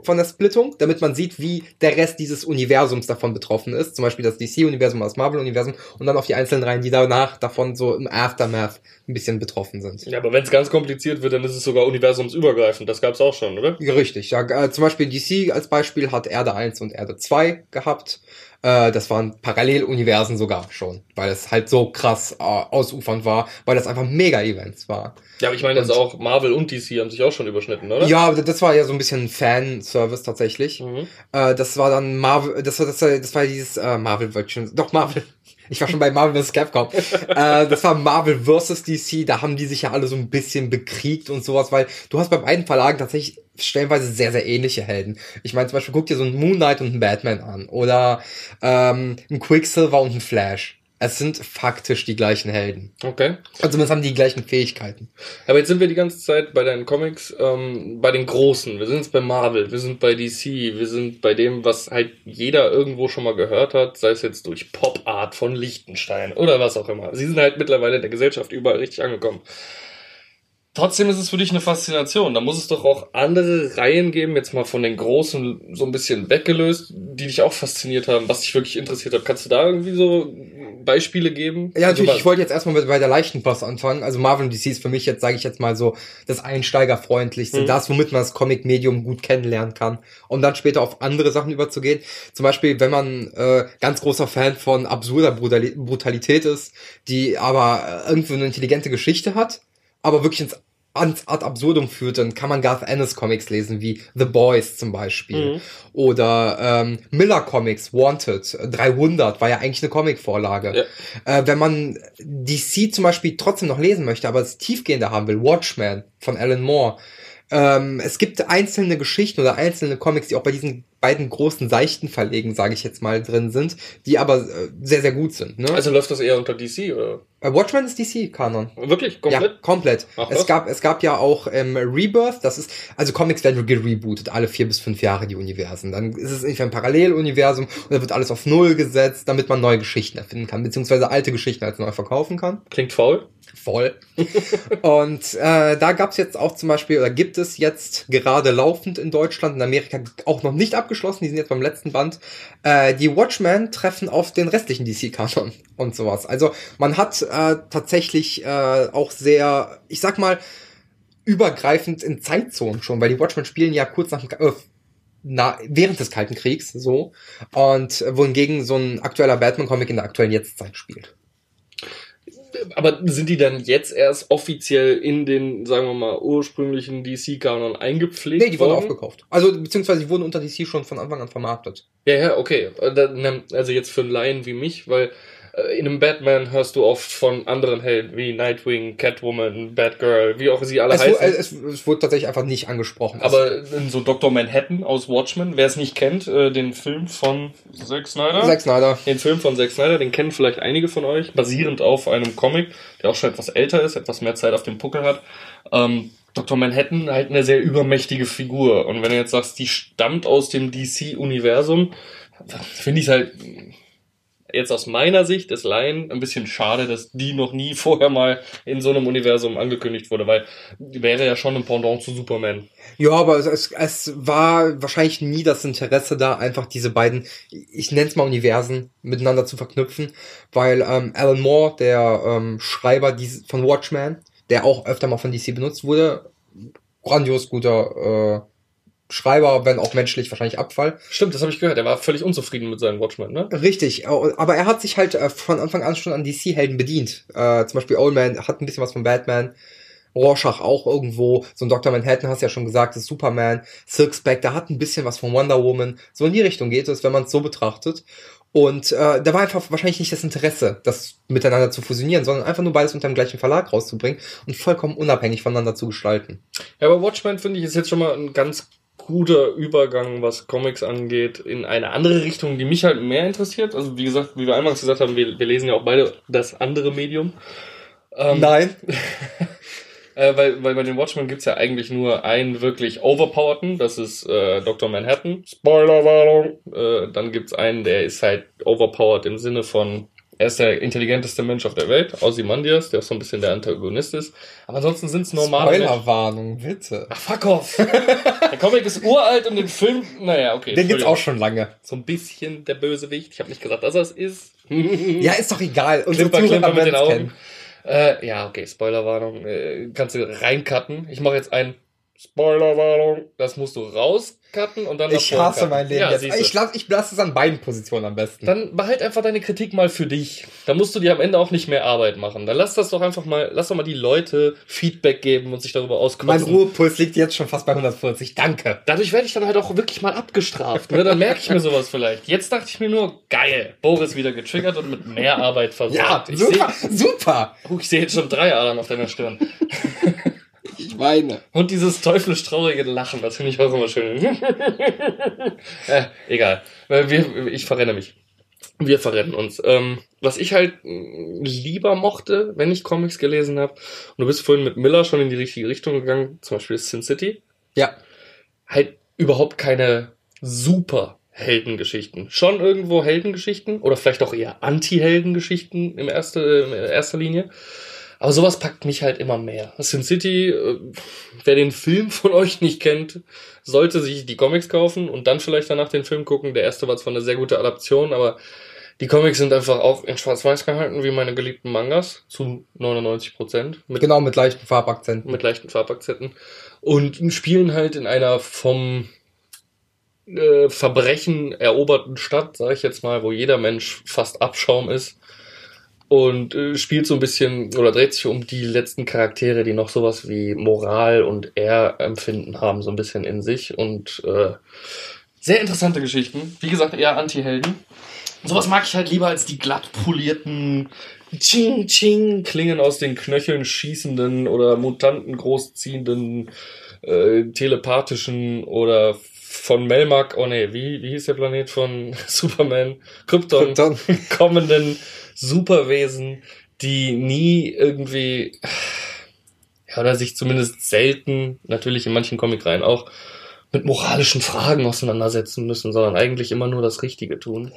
von der Splittung, damit man sieht, wie der Rest dieses Universums davon betroffen ist. Zum Beispiel das DC-Universum, das Marvel-Universum und dann auf die einzelnen Reihen, die danach davon so im Aftermath ein bisschen betroffen sind. Ja, aber wenn es ganz kompliziert wird, dann ist es sogar universumsübergreifend. Das gab es auch schon, oder? Ja, richtig. Ja, äh, zum Beispiel DC als Beispiel hat Erde 1 und Erde 2 gehabt. Äh, das waren Paralleluniversen sogar schon, weil es halt so krass äh, ausufernd war, weil das einfach Mega-Events war. Ja, aber ich meine jetzt auch Marvel und DC haben sich auch schon überschnitten, oder? Ja, das war ja so ein bisschen Fanservice tatsächlich. Mhm. Äh, das war dann Marvel, das war das, war, das war dieses äh, Marvel schon, doch Marvel. Ich war schon bei Marvel vs. Capcom. äh, das war Marvel vs. DC, da haben die sich ja alle so ein bisschen bekriegt und sowas, weil du hast bei beiden Verlagen tatsächlich stellenweise sehr, sehr ähnliche Helden. Ich meine, zum Beispiel guck dir so einen Moon Knight und einen Batman an oder ähm, einen Quicksilver und einen Flash. Es sind faktisch die gleichen Helden. Okay. Also zumindest haben die, gleichen Fähigkeiten. Aber jetzt sind wir die ganze Zeit bei deinen Comics, ähm, bei den Großen. Wir sind jetzt bei Marvel, wir sind bei DC, wir sind bei dem, was halt jeder irgendwo schon mal gehört hat, sei es jetzt durch Pop Art von Lichtenstein oder was auch immer. Sie sind halt mittlerweile in der Gesellschaft überall richtig angekommen. Trotzdem ist es für dich eine Faszination. Da muss es doch auch andere Reihen geben, jetzt mal von den großen so ein bisschen weggelöst, die dich auch fasziniert haben, was dich wirklich interessiert hat. Kannst du da irgendwie so Beispiele geben? Ja, natürlich. Also, ich wollte jetzt erstmal bei der leichten Post anfangen. Also Marvel und DC ist für mich jetzt, sage ich jetzt mal so, das Einsteigerfreundlichste, mhm. das, womit man das Comic-Medium gut kennenlernen kann, um dann später auf andere Sachen überzugehen. Zum Beispiel, wenn man äh, ganz großer Fan von absurder Brutalität ist, die aber äh, irgendwie eine intelligente Geschichte hat, aber wirklich ins ans ad absurdum führt, dann kann man Garth Ennis Comics lesen, wie The Boys zum Beispiel. Mhm. Oder ähm, Miller Comics, Wanted, 300 war ja eigentlich eine Comicvorlage. Ja. Äh, wenn man DC zum Beispiel trotzdem noch lesen möchte, aber es tiefgehender haben will, Watchmen von Alan Moore. Ähm, es gibt einzelne Geschichten oder einzelne Comics, die auch bei diesen beiden großen seichten Verlegen, sage ich jetzt mal, drin sind, die aber äh, sehr, sehr gut sind. Ne? Also läuft das eher unter DC, oder? Äh, Watchmen ist DC-Kanon. Wirklich? Ja, Komplett? komplett. Ach, es gab, es gab ja auch ähm, Rebirth, das ist, also Comics werden gerebootet, alle vier bis fünf Jahre die Universen. Dann ist es irgendwie ein Paralleluniversum und dann wird alles auf Null gesetzt, damit man neue Geschichten erfinden kann, beziehungsweise alte Geschichten als neu verkaufen kann. Klingt faul. Voll. und äh, da gab's jetzt auch zum Beispiel, oder gibt es jetzt gerade laufend in Deutschland, in Amerika auch noch nicht abgeschlossen, die sind jetzt beim letzten Band, äh, die Watchmen treffen auf den restlichen DC-Kanon und sowas. Also man hat äh, tatsächlich äh, auch sehr, ich sag mal, übergreifend in Zeitzonen schon, weil die Watchmen spielen ja kurz nach dem, äh, na, während des Kalten Kriegs so und äh, wohingegen so ein aktueller Batman-Comic in der aktuellen Jetztzeit spielt. Aber sind die dann jetzt erst offiziell in den, sagen wir mal, ursprünglichen DC-Kanon eingepflegt Nee, die wurden worden? aufgekauft. Also, beziehungsweise die wurden unter DC schon von Anfang an vermarktet. Ja, ja, okay. Äh, Also jetzt für Laien wie mich, weil in einem Batman hörst du oft von anderen Helden wie Nightwing, Catwoman, Batgirl, wie auch sie alle Es, heißen. es, es wurde tatsächlich einfach nicht angesprochen. Aber in so Dr. Manhattan aus Watchmen, wer es nicht kennt, äh, den Film von Zack Snyder. Zack Snyder. Den Film von Zack Snyder, den kennen vielleicht einige von euch, basierend auf einem Comic, der auch schon etwas älter ist, etwas mehr Zeit auf dem Puckel hat. Ähm, Dr. Manhattan halt eine sehr übermächtige Figur. Und wenn du jetzt sagst, die stammt aus dem DC-Universum, finde ich halt jetzt aus meiner Sicht des Laien ein bisschen schade, dass die noch nie vorher mal in so einem Universum angekündigt wurde, weil die wäre ja schon ein Pendant zu Superman. Ja, aber es, es, war wahrscheinlich nie das Interesse da, einfach diese beiden, ich nenne es mal Universen, miteinander zu verknüpfen, weil ähm, Alan Moore, der ähm, Schreiber von Watchmen, der auch öfter mal von DC benutzt wurde, grandios guter äh, Schreiber, wenn auch menschlich wahrscheinlich Abfall. Stimmt, das habe ich gehört. Er war völlig unzufrieden mit seinen Watchmen, ne? Richtig, aber er hat sich halt äh, von Anfang an schon an DC-Helden bedient. Äh, zum Beispiel Old Man hat ein bisschen was von Batman. Rorschach auch irgendwo. So ein Dr. Manhattan hast du ja schon gesagt, ist Superman. Silk Spectre hat ein bisschen was von Wonder Woman. So in die Richtung geht es, wenn man es so betrachtet. Und äh, da war einfach wahrscheinlich nicht das Interesse, das miteinander zu fusionieren, sondern einfach nur beides unter dem gleichen Verlag rauszubringen und vollkommen unabhängig voneinander zu gestalten. Ja, aber Watchmen finde ich ist jetzt schon mal ein ganz guter Übergang, was Comics angeht, in eine andere Richtung, die mich halt mehr interessiert. Also wie gesagt, wie wir eingangs gesagt haben, wir, wir lesen ja auch beide das andere Medium. Ähm, Nein. Äh, weil, weil bei den Watchmen gibt's ja eigentlich nur einen wirklich overpowerten, das ist äh, Dr. Manhattan. Spoilerwarnung. Äh, dann gibt's einen, der ist halt overpowered im Sinne von, er ist der intelligenteste Mensch auf der Welt, Ozymandias, der auch so ein bisschen der Antagonist ist. Aber ansonsten sind's normale Menschen. Spoilerwarnung, bitte. Ach, fuck off. der Comic ist uralt und den Film, naja, okay. Den gibt's auch schon lange. So ein bisschen der Bösewicht. Ich habe nicht gesagt, dass er es ist. Ja, ist doch egal. Unsere Klimper, klimper mit den Augen. Äh, ja, okay, Spoilerwarnung. Äh, kannst du reincutten. Ich mache jetzt ein Spoilerwarnung. Das musst du rauscutten und dann Ich hasse cutten. mein Leben ja, jetzt. Ich, lass, ich lasse es an beiden Positionen am besten. Dann behalt einfach deine Kritik mal für dich. Da musst du dir am Ende auch nicht mehr Arbeit machen. Dann lass das doch einfach mal, lass doch mal die Leute Feedback geben und sich darüber mein auskotzen. Ruhepuls liegt jetzt schon fast bei 140. Danke. Dadurch werde ich dann halt auch wirklich mal abgestraft. Ne? Dann merke ich mir sowas vielleicht. Jetzt dachte ich mir nur, geil, Boris wieder getriggert und mit mehr Arbeit versorgt. Ja, ich super, sehe super. uh, ich seh jetzt schon drei Adern auf deiner Stirn. Ich meine. Und dieses teuflisch traurige Lachen, das finde ich auch immer schön. äh, egal. Wir, ich verrenne mich. Wir verrennen uns. Ähm, was ich halt mh, lieber mochte, wenn ich Comics gelesen habe, und du bist vorhin mit Miller schon in die richtige Richtung gegangen, zum Beispiel Sin City, Ja. halt überhaupt keine super Heldengeschichten. Schon irgendwo Heldengeschichten oder vielleicht auch eher Anti-Heldengeschichten erste, in erster Linie. Aber sowas packt mich halt immer mehr. Sin City, äh, wer den Film von euch nicht kennt, sollte sich die Comics kaufen und dann vielleicht danach den Film gucken. Der erste war zwar eine sehr gute Adaption, aber die Comics sind einfach auch in Schwarz-Weiß gehalten, wie meine geliebten Mangas, zu 99 Prozent. Mit Genau, mit leichten Farbakzenten. mit leichten Farbakzenten und spielen halt in einer vom äh, Verbrechen eroberten Stadt, sage ich jetzt mal, wo jeder Mensch fast Abschaum ist und äh, spielt so ein bisschen oder dreht sich um die letzten Charaktere, die noch sowas wie Moral und Ehrempfinden haben, so ein bisschen in sich und äh, sehr interessante Geschichten. Wie gesagt, eher Anti-Helden. Sowas mag ich halt lieber als die glatt polierten Ching Ching Klingen aus den Knöcheln schießenden oder Mutanten großziehenden äh, telepathischen oder von Melmac, oh nee, wie, wie hieß der Planet von Superman? Krypton, Krypton. kommenden Superwesen, die nie irgendwie, ja, oder sich zumindest selten, natürlich in manchen Comicreihen auch, mit moralischen Fragen auseinandersetzen müssen, sondern eigentlich immer nur das Richtige tun.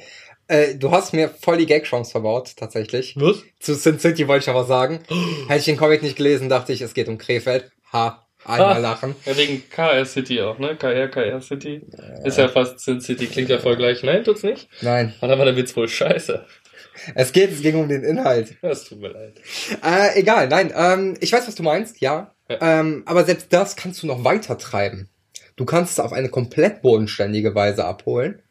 Äh, du hast mir voll die Gag-Chance verbaut, tatsächlich. Was? Zu Sin City wollte ich aber sagen. Hätte ich den Comic nicht gelesen, dachte ich, es geht um Krefeld. Ha, einmal Ah. lachen. Ja, wegen KR City auch, ne? KR, KR City. Ist ja fast Sin City, klingt ja voll gleich. Nein, tut's nicht. Nein, Und dann war der Witz wohl scheiße. Es geht, es ging um den Inhalt. Das tut mir leid. Äh, egal, nein, ähm, ich weiß, was du meinst, ja. Ja. Ähm, aber selbst das kannst du noch weiter treiben. Du kannst es auf eine komplett bodenständige Weise abholen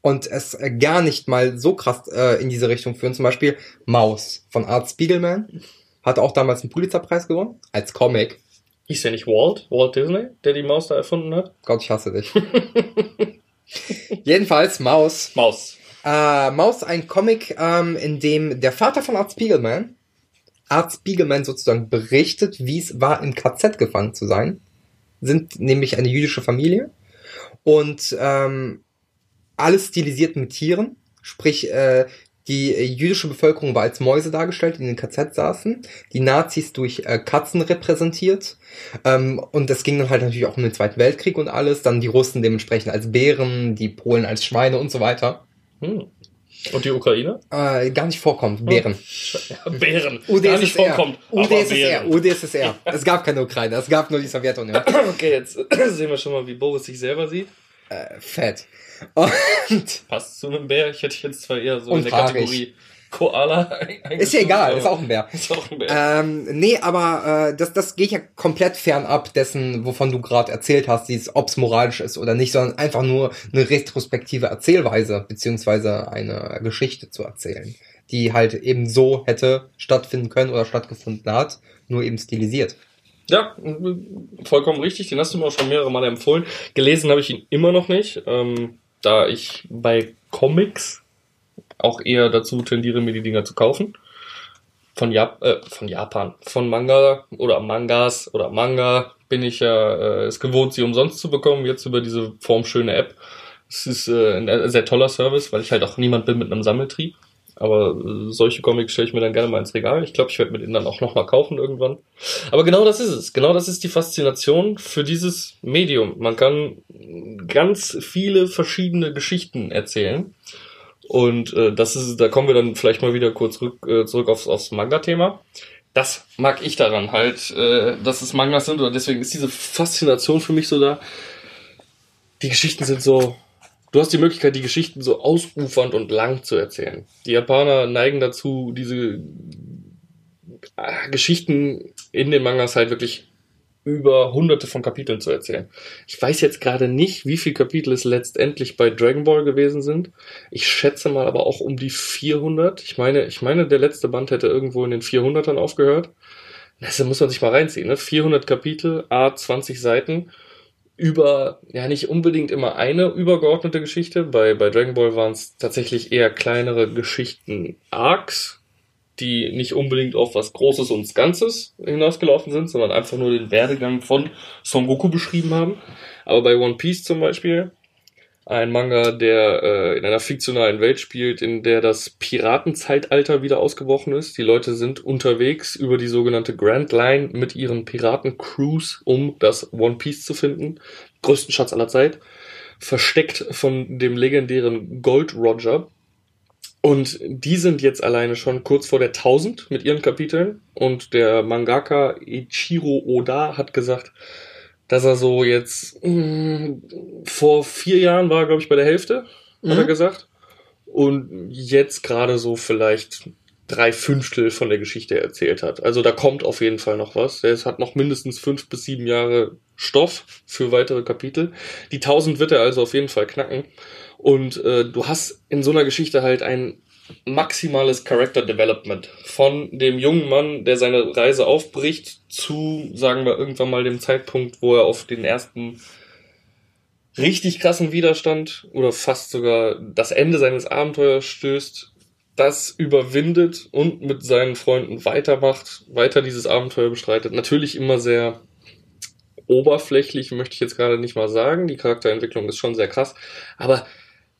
und es äh, gar nicht mal so krass äh, in diese Richtung führen. Zum Beispiel Maus von Art Spiegelman hat auch damals einen Pulitzerpreis gewonnen als Comic. Hieß der nicht Walt? Walt Disney, der die Maus da erfunden hat? Gott, ich hasse dich. Jedenfalls Maus. Maus. Äh, Maus, ein Comic, ähm, in dem der Vater von Art Spiegelman, Art Spiegelman sozusagen berichtet, wie es war, im KZ gefangen zu sein. Sind nämlich eine jüdische Familie und ähm, alles stilisiert mit Tieren. Sprich, äh, die jüdische Bevölkerung war als Mäuse dargestellt, die in den KZ saßen. Die Nazis durch äh, Katzen repräsentiert. Ähm, und das ging dann halt natürlich auch um den Zweiten Weltkrieg und alles. Dann die Russen dementsprechend als Bären, die Polen als Schweine und so weiter. Hm. Und die Ukraine? Äh, gar nicht vorkommt. Bären. Ja, Bären. Gar nicht UdSSR. vorkommt. UdSSR. Bären. UdSSR. Es gab keine Ukraine, es gab nur die Sowjetunion. Okay, jetzt sehen wir schon mal, wie Boris sich selber sieht. Äh, fett. Und Passt zu einem Bär. Ich hätte jetzt zwar eher so in der. Kategorie Koala ist ja egal, ist auch ein Bär. Ist auch ein Bär. Ähm, nee, aber äh, das, das geht ja komplett fernab dessen, wovon du gerade erzählt hast, dieses, ob's moralisch ist oder nicht, sondern einfach nur eine retrospektive Erzählweise, beziehungsweise eine Geschichte zu erzählen, die halt eben so hätte stattfinden können oder stattgefunden hat, nur eben stilisiert. Ja, vollkommen richtig. Den hast du mir auch schon mehrere Male empfohlen. Gelesen habe ich ihn immer noch nicht, ähm, da ich bei Comics auch eher dazu tendiere, mir die Dinger zu kaufen. Von, Jap äh, von Japan. Von Manga oder Mangas oder Manga bin ich ja äh, es gewohnt, sie umsonst zu bekommen, jetzt über diese formschöne App. Es ist äh, ein sehr toller Service, weil ich halt auch niemand bin mit einem Sammeltrieb. Aber äh, solche Comics stelle ich mir dann gerne mal ins Regal. Ich glaube, ich werde mir den dann auch nochmal kaufen irgendwann. Aber genau das ist es. Genau das ist die Faszination für dieses Medium. Man kann ganz viele verschiedene Geschichten erzählen. Und äh, das ist, da kommen wir dann vielleicht mal wieder kurz rück, äh, zurück aufs, aufs Manga-Thema. Das mag ich daran halt, äh, dass es Mangas sind. Und deswegen ist diese Faszination für mich so da. Die Geschichten sind so. Du hast die Möglichkeit, die Geschichten so ausufernd und lang zu erzählen. Die Japaner neigen dazu, diese äh, Geschichten in den Mangas halt wirklich über hunderte von Kapiteln zu erzählen. Ich weiß jetzt gerade nicht, wie viele Kapitel es letztendlich bei Dragon Ball gewesen sind. Ich schätze mal aber auch um die 400. Ich meine, ich meine, der letzte Band hätte irgendwo in den 400ern aufgehört. Das muss man sich mal reinziehen, ne? 400 Kapitel, a 20 Seiten über, ja, nicht unbedingt immer eine übergeordnete Geschichte. Bei, bei Dragon Ball waren es tatsächlich eher kleinere Geschichten Arcs, die nicht unbedingt auf was Großes und Ganzes hinausgelaufen sind, sondern einfach nur den Werdegang von Son Goku beschrieben haben. Aber bei One Piece zum Beispiel, ein Manga, der äh, in einer fiktionalen Welt spielt, in der das Piratenzeitalter wieder ausgebrochen ist. Die Leute sind unterwegs über die sogenannte Grand Line mit ihren Piratencrews, um das One Piece zu finden. Größten Schatz aller Zeit. Versteckt von dem legendären Gold Roger, und die sind jetzt alleine schon kurz vor der 1000 mit ihren Kapiteln. Und der Mangaka Ichiro Oda hat gesagt, dass er so jetzt mh, vor vier Jahren war, glaube ich, bei der Hälfte, hat er Mhm. gesagt. Und jetzt gerade so vielleicht drei Fünftel von der Geschichte erzählt hat. Also da kommt auf jeden Fall noch was. Es hat noch mindestens fünf bis sieben Jahre Stoff für weitere Kapitel. Die 1000 wird er also auf jeden Fall knacken. Und äh, du hast in so einer Geschichte halt ein maximales Character Development von dem jungen Mann, der seine Reise aufbricht, zu, sagen wir, irgendwann mal dem Zeitpunkt, wo er auf den ersten richtig krassen Widerstand oder fast sogar das Ende seines Abenteuers stößt, das überwindet und mit seinen Freunden weitermacht, weiter dieses Abenteuer bestreitet. Natürlich immer sehr oberflächlich, möchte ich jetzt gerade nicht mal sagen. Die Charakterentwicklung ist schon sehr krass, aber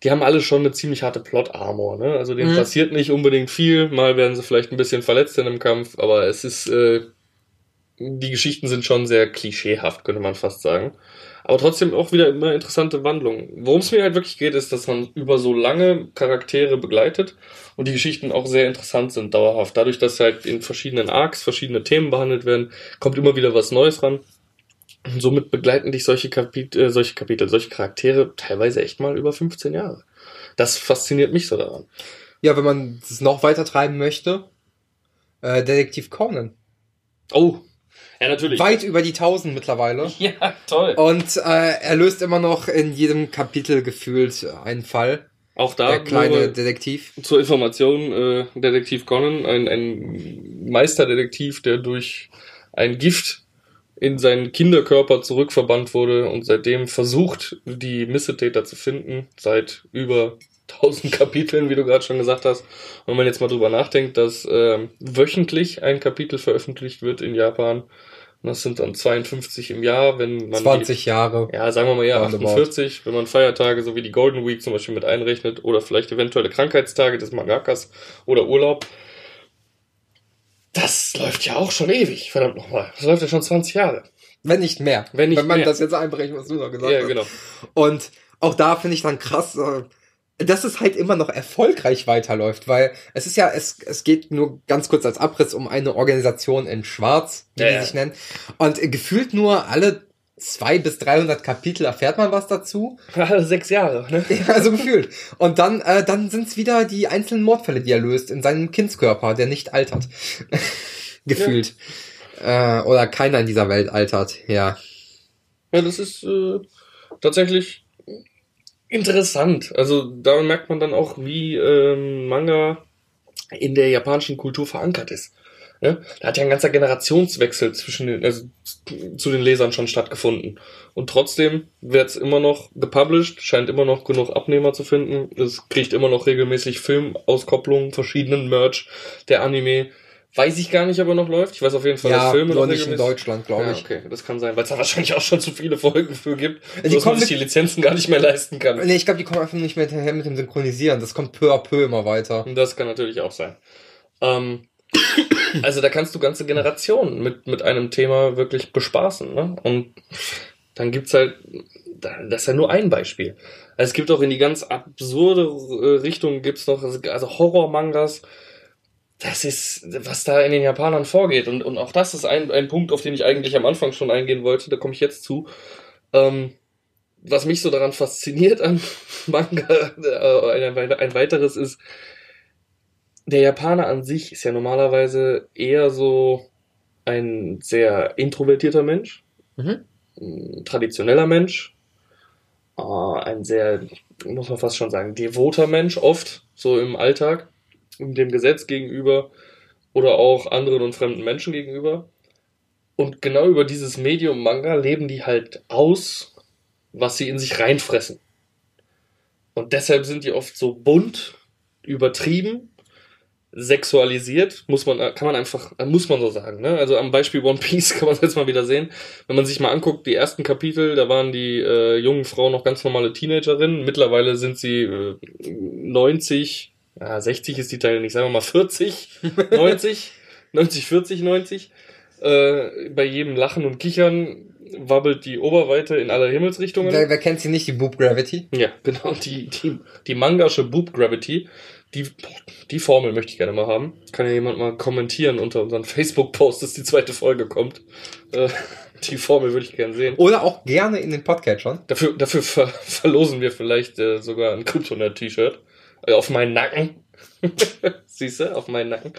die haben alle schon eine ziemlich harte Plot-Armor, ne? Also denen Mhm. passiert nicht unbedingt viel, mal werden sie vielleicht ein bisschen verletzt in einem Kampf, aber es ist, äh, die Geschichten sind schon sehr klischeehaft, könnte man fast sagen. Aber trotzdem auch wieder immer interessante Wandlungen. Worum es mir halt wirklich geht, ist, dass man über so lange Charaktere begleitet und die Geschichten auch sehr interessant sind, dauerhaft. Dadurch, dass halt in verschiedenen Arcs verschiedene Themen behandelt werden, kommt immer wieder was Neues ran. Und somit begleiten dich solche Kapitel, äh, solche Kapitel, solche Charaktere teilweise echt mal über 15 Jahre. Das fasziniert mich so daran. Ja, wenn man es noch weiter treiben möchte, äh, Detektiv Conan. Oh, ja, natürlich. Weit über die 1000 mittlerweile. Ja, toll. Und äh, er löst immer noch in jedem Kapitel gefühlt einen Fall. Auch da Der kleine Detektiv. zur Information, äh, Detektiv Conan, ein, ein Meisterdetektiv, der durch ein Gift in seinen Kinderkörper zurückverbannt wurde und seitdem versucht, die Missetäter zu finden, seit über 1000 Kapiteln, wie du gerade schon gesagt hast. Und wenn man jetzt mal drüber nachdenkt, dass ähm, wöchentlich ein Kapitel veröffentlicht wird in Japan, und das sind dann 52 im Jahr, wenn man 20 Jahre. die, ja, sagen wir mal Roundabout. 48, wenn man Feiertage so wie die Golden Week zum Beispiel mit einrechnet oder vielleicht eventuelle Krankheitstage des Mangakas oder Urlaub. Das läuft ja auch schon ewig, verdammt nochmal. Das läuft ja schon 20 Jahre. Wenn nicht mehr. Wenn nicht man mehr. das jetzt einbrechen, was du noch gesagt Ja, hast. genau. Und auch da finde ich dann krass, äh, dass es halt immer noch erfolgreich weiterläuft, weil es ist ja, es, es geht nur ganz kurz als Abriss um eine Organisation in Schwarz, wie Ja, die ja. sich nennen. Und gefühlt nur alle zwei bis 300 Kapitel erfährt man was dazu. Ja, sechs Jahre, ne? Ja, also gefühlt. Und dann, äh, dann sind es wieder die einzelnen Mordfälle, die er löst in seinem Kindskörper, der nicht altert. gefühlt. Äh, oder keiner in dieser Welt altert, ja. Ja, das ist äh, tatsächlich interessant. Also da merkt man dann auch, wie ähm, Manga in der japanischen Kultur verankert ist. Ja? Da hat ja ein ganzer Generationswechsel zwischen den, also zu den Lesern schon stattgefunden. Und trotzdem wird's immer noch gepublished, scheint immer noch genug Abnehmer zu finden. Es kriegt immer noch regelmäßig Filmauskopplungen, verschiedenen Merch. Der Anime weiß ich gar nicht, ob er noch läuft. Ich weiß auf jeden Fall, dass Ja, Filme nur noch nicht in Deutschland, glaube ja, ich. okay, das kann sein, weil es da wahrscheinlich auch schon zu viele Folgen für gibt, Die dass man sich die Lizenzen gar nicht mehr leisten kann. Nee, ich glaube, die kommen einfach nicht mehr hinterher mit dem Synchronisieren. Das kommt peu à peu immer weiter. Das kann natürlich auch sein. Ähm, also da kannst du ganze Generationen mit, mit einem Thema wirklich bespaßen. Ne? Und dann gibt's halt, das ist ja nur ein Beispiel. Also es gibt auch in die ganz absurde äh, Richtung gibt's noch, also Horror-Mangas. Das ist, was da in den Japanern vorgeht. Und, und auch das ist ein, ein Punkt, auf den ich eigentlich am Anfang schon eingehen wollte. Da komme ich jetzt zu. Ähm, was mich so daran fasziniert an Manga, äh, ein, ein weiteres ist, der Japaner an sich ist ja normalerweise eher so ein sehr introvertierter Mensch, Mhm. ein traditioneller Mensch, äh, ein sehr, muss man fast schon sagen, devoter Mensch, oft so im Alltag, dem Gesetz gegenüber oder auch anderen und fremden Menschen gegenüber. Und genau über dieses Medium Manga leben die halt aus, was sie in sich reinfressen. Und deshalb sind die oft so bunt, übertrieben, sexualisiert, muss man, kann man einfach, muss man so sagen, ne? Also am Beispiel One Piece kann man jetzt mal wieder sehen. Wenn man sich mal anguckt, die ersten Kapitel, da waren die äh, jungen Frauen noch ganz normale Teenagerinnen. Mittlerweile sind sie äh, 90, ja, 60 ist die Teil nicht, sagen wir mal 40, 90, 90, 40, 90. Äh, bei jedem Lachen und Kichern wabbelt die Oberweite in alle Himmelsrichtungen. Wer, wer kennt sie nicht, die Boob Gravity? Ja, genau, die, die, die mangasche Boob Gravity, die, die Formel möchte ich gerne mal haben. Kann ja jemand mal kommentieren unter unseren Facebook-Post, dass die zweite Folge kommt. Äh, die Formel würde ich gerne sehen. Oder auch gerne in den Podcatchern. Dafür, dafür ver verlosen wir vielleicht äh, sogar ein Kryptonet-T-Shirt. Äh, auf meinen Nacken. Siehst du, auf meinen Nacken.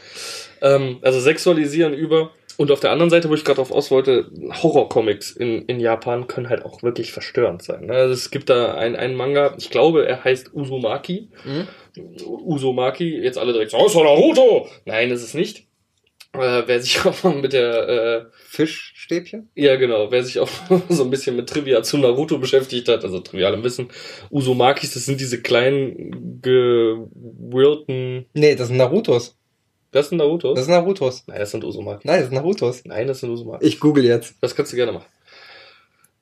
Ähm, also sexualisieren über. Und auf der anderen Seite, wo ich gerade drauf aus wollte, Horror-Comics in, in Japan können halt auch wirklich verstörend sein. ne? Also es gibt da einen, einen Manga, ich glaube, er heißt Uzumaki. Mhm. Usomaki, jetzt alle direkt so, oh, Naruto! Nein, das ist nicht. Äh, wer sich auch mal mit der, äh, Fischstäbchen? ja genau, wer sich auch so ein bisschen mit Trivia zu Naruto beschäftigt hat, also trivialem Wissen, Usomakis, das sind diese kleinen, gewirlten, Nee, das sind Narutos. das sind Narutos? Das sind Narutos. Nein, das sind Usomaki. Nein, das sind Narutos. Nein, das sind Usomaki. Ich google jetzt. Das kannst du gerne machen.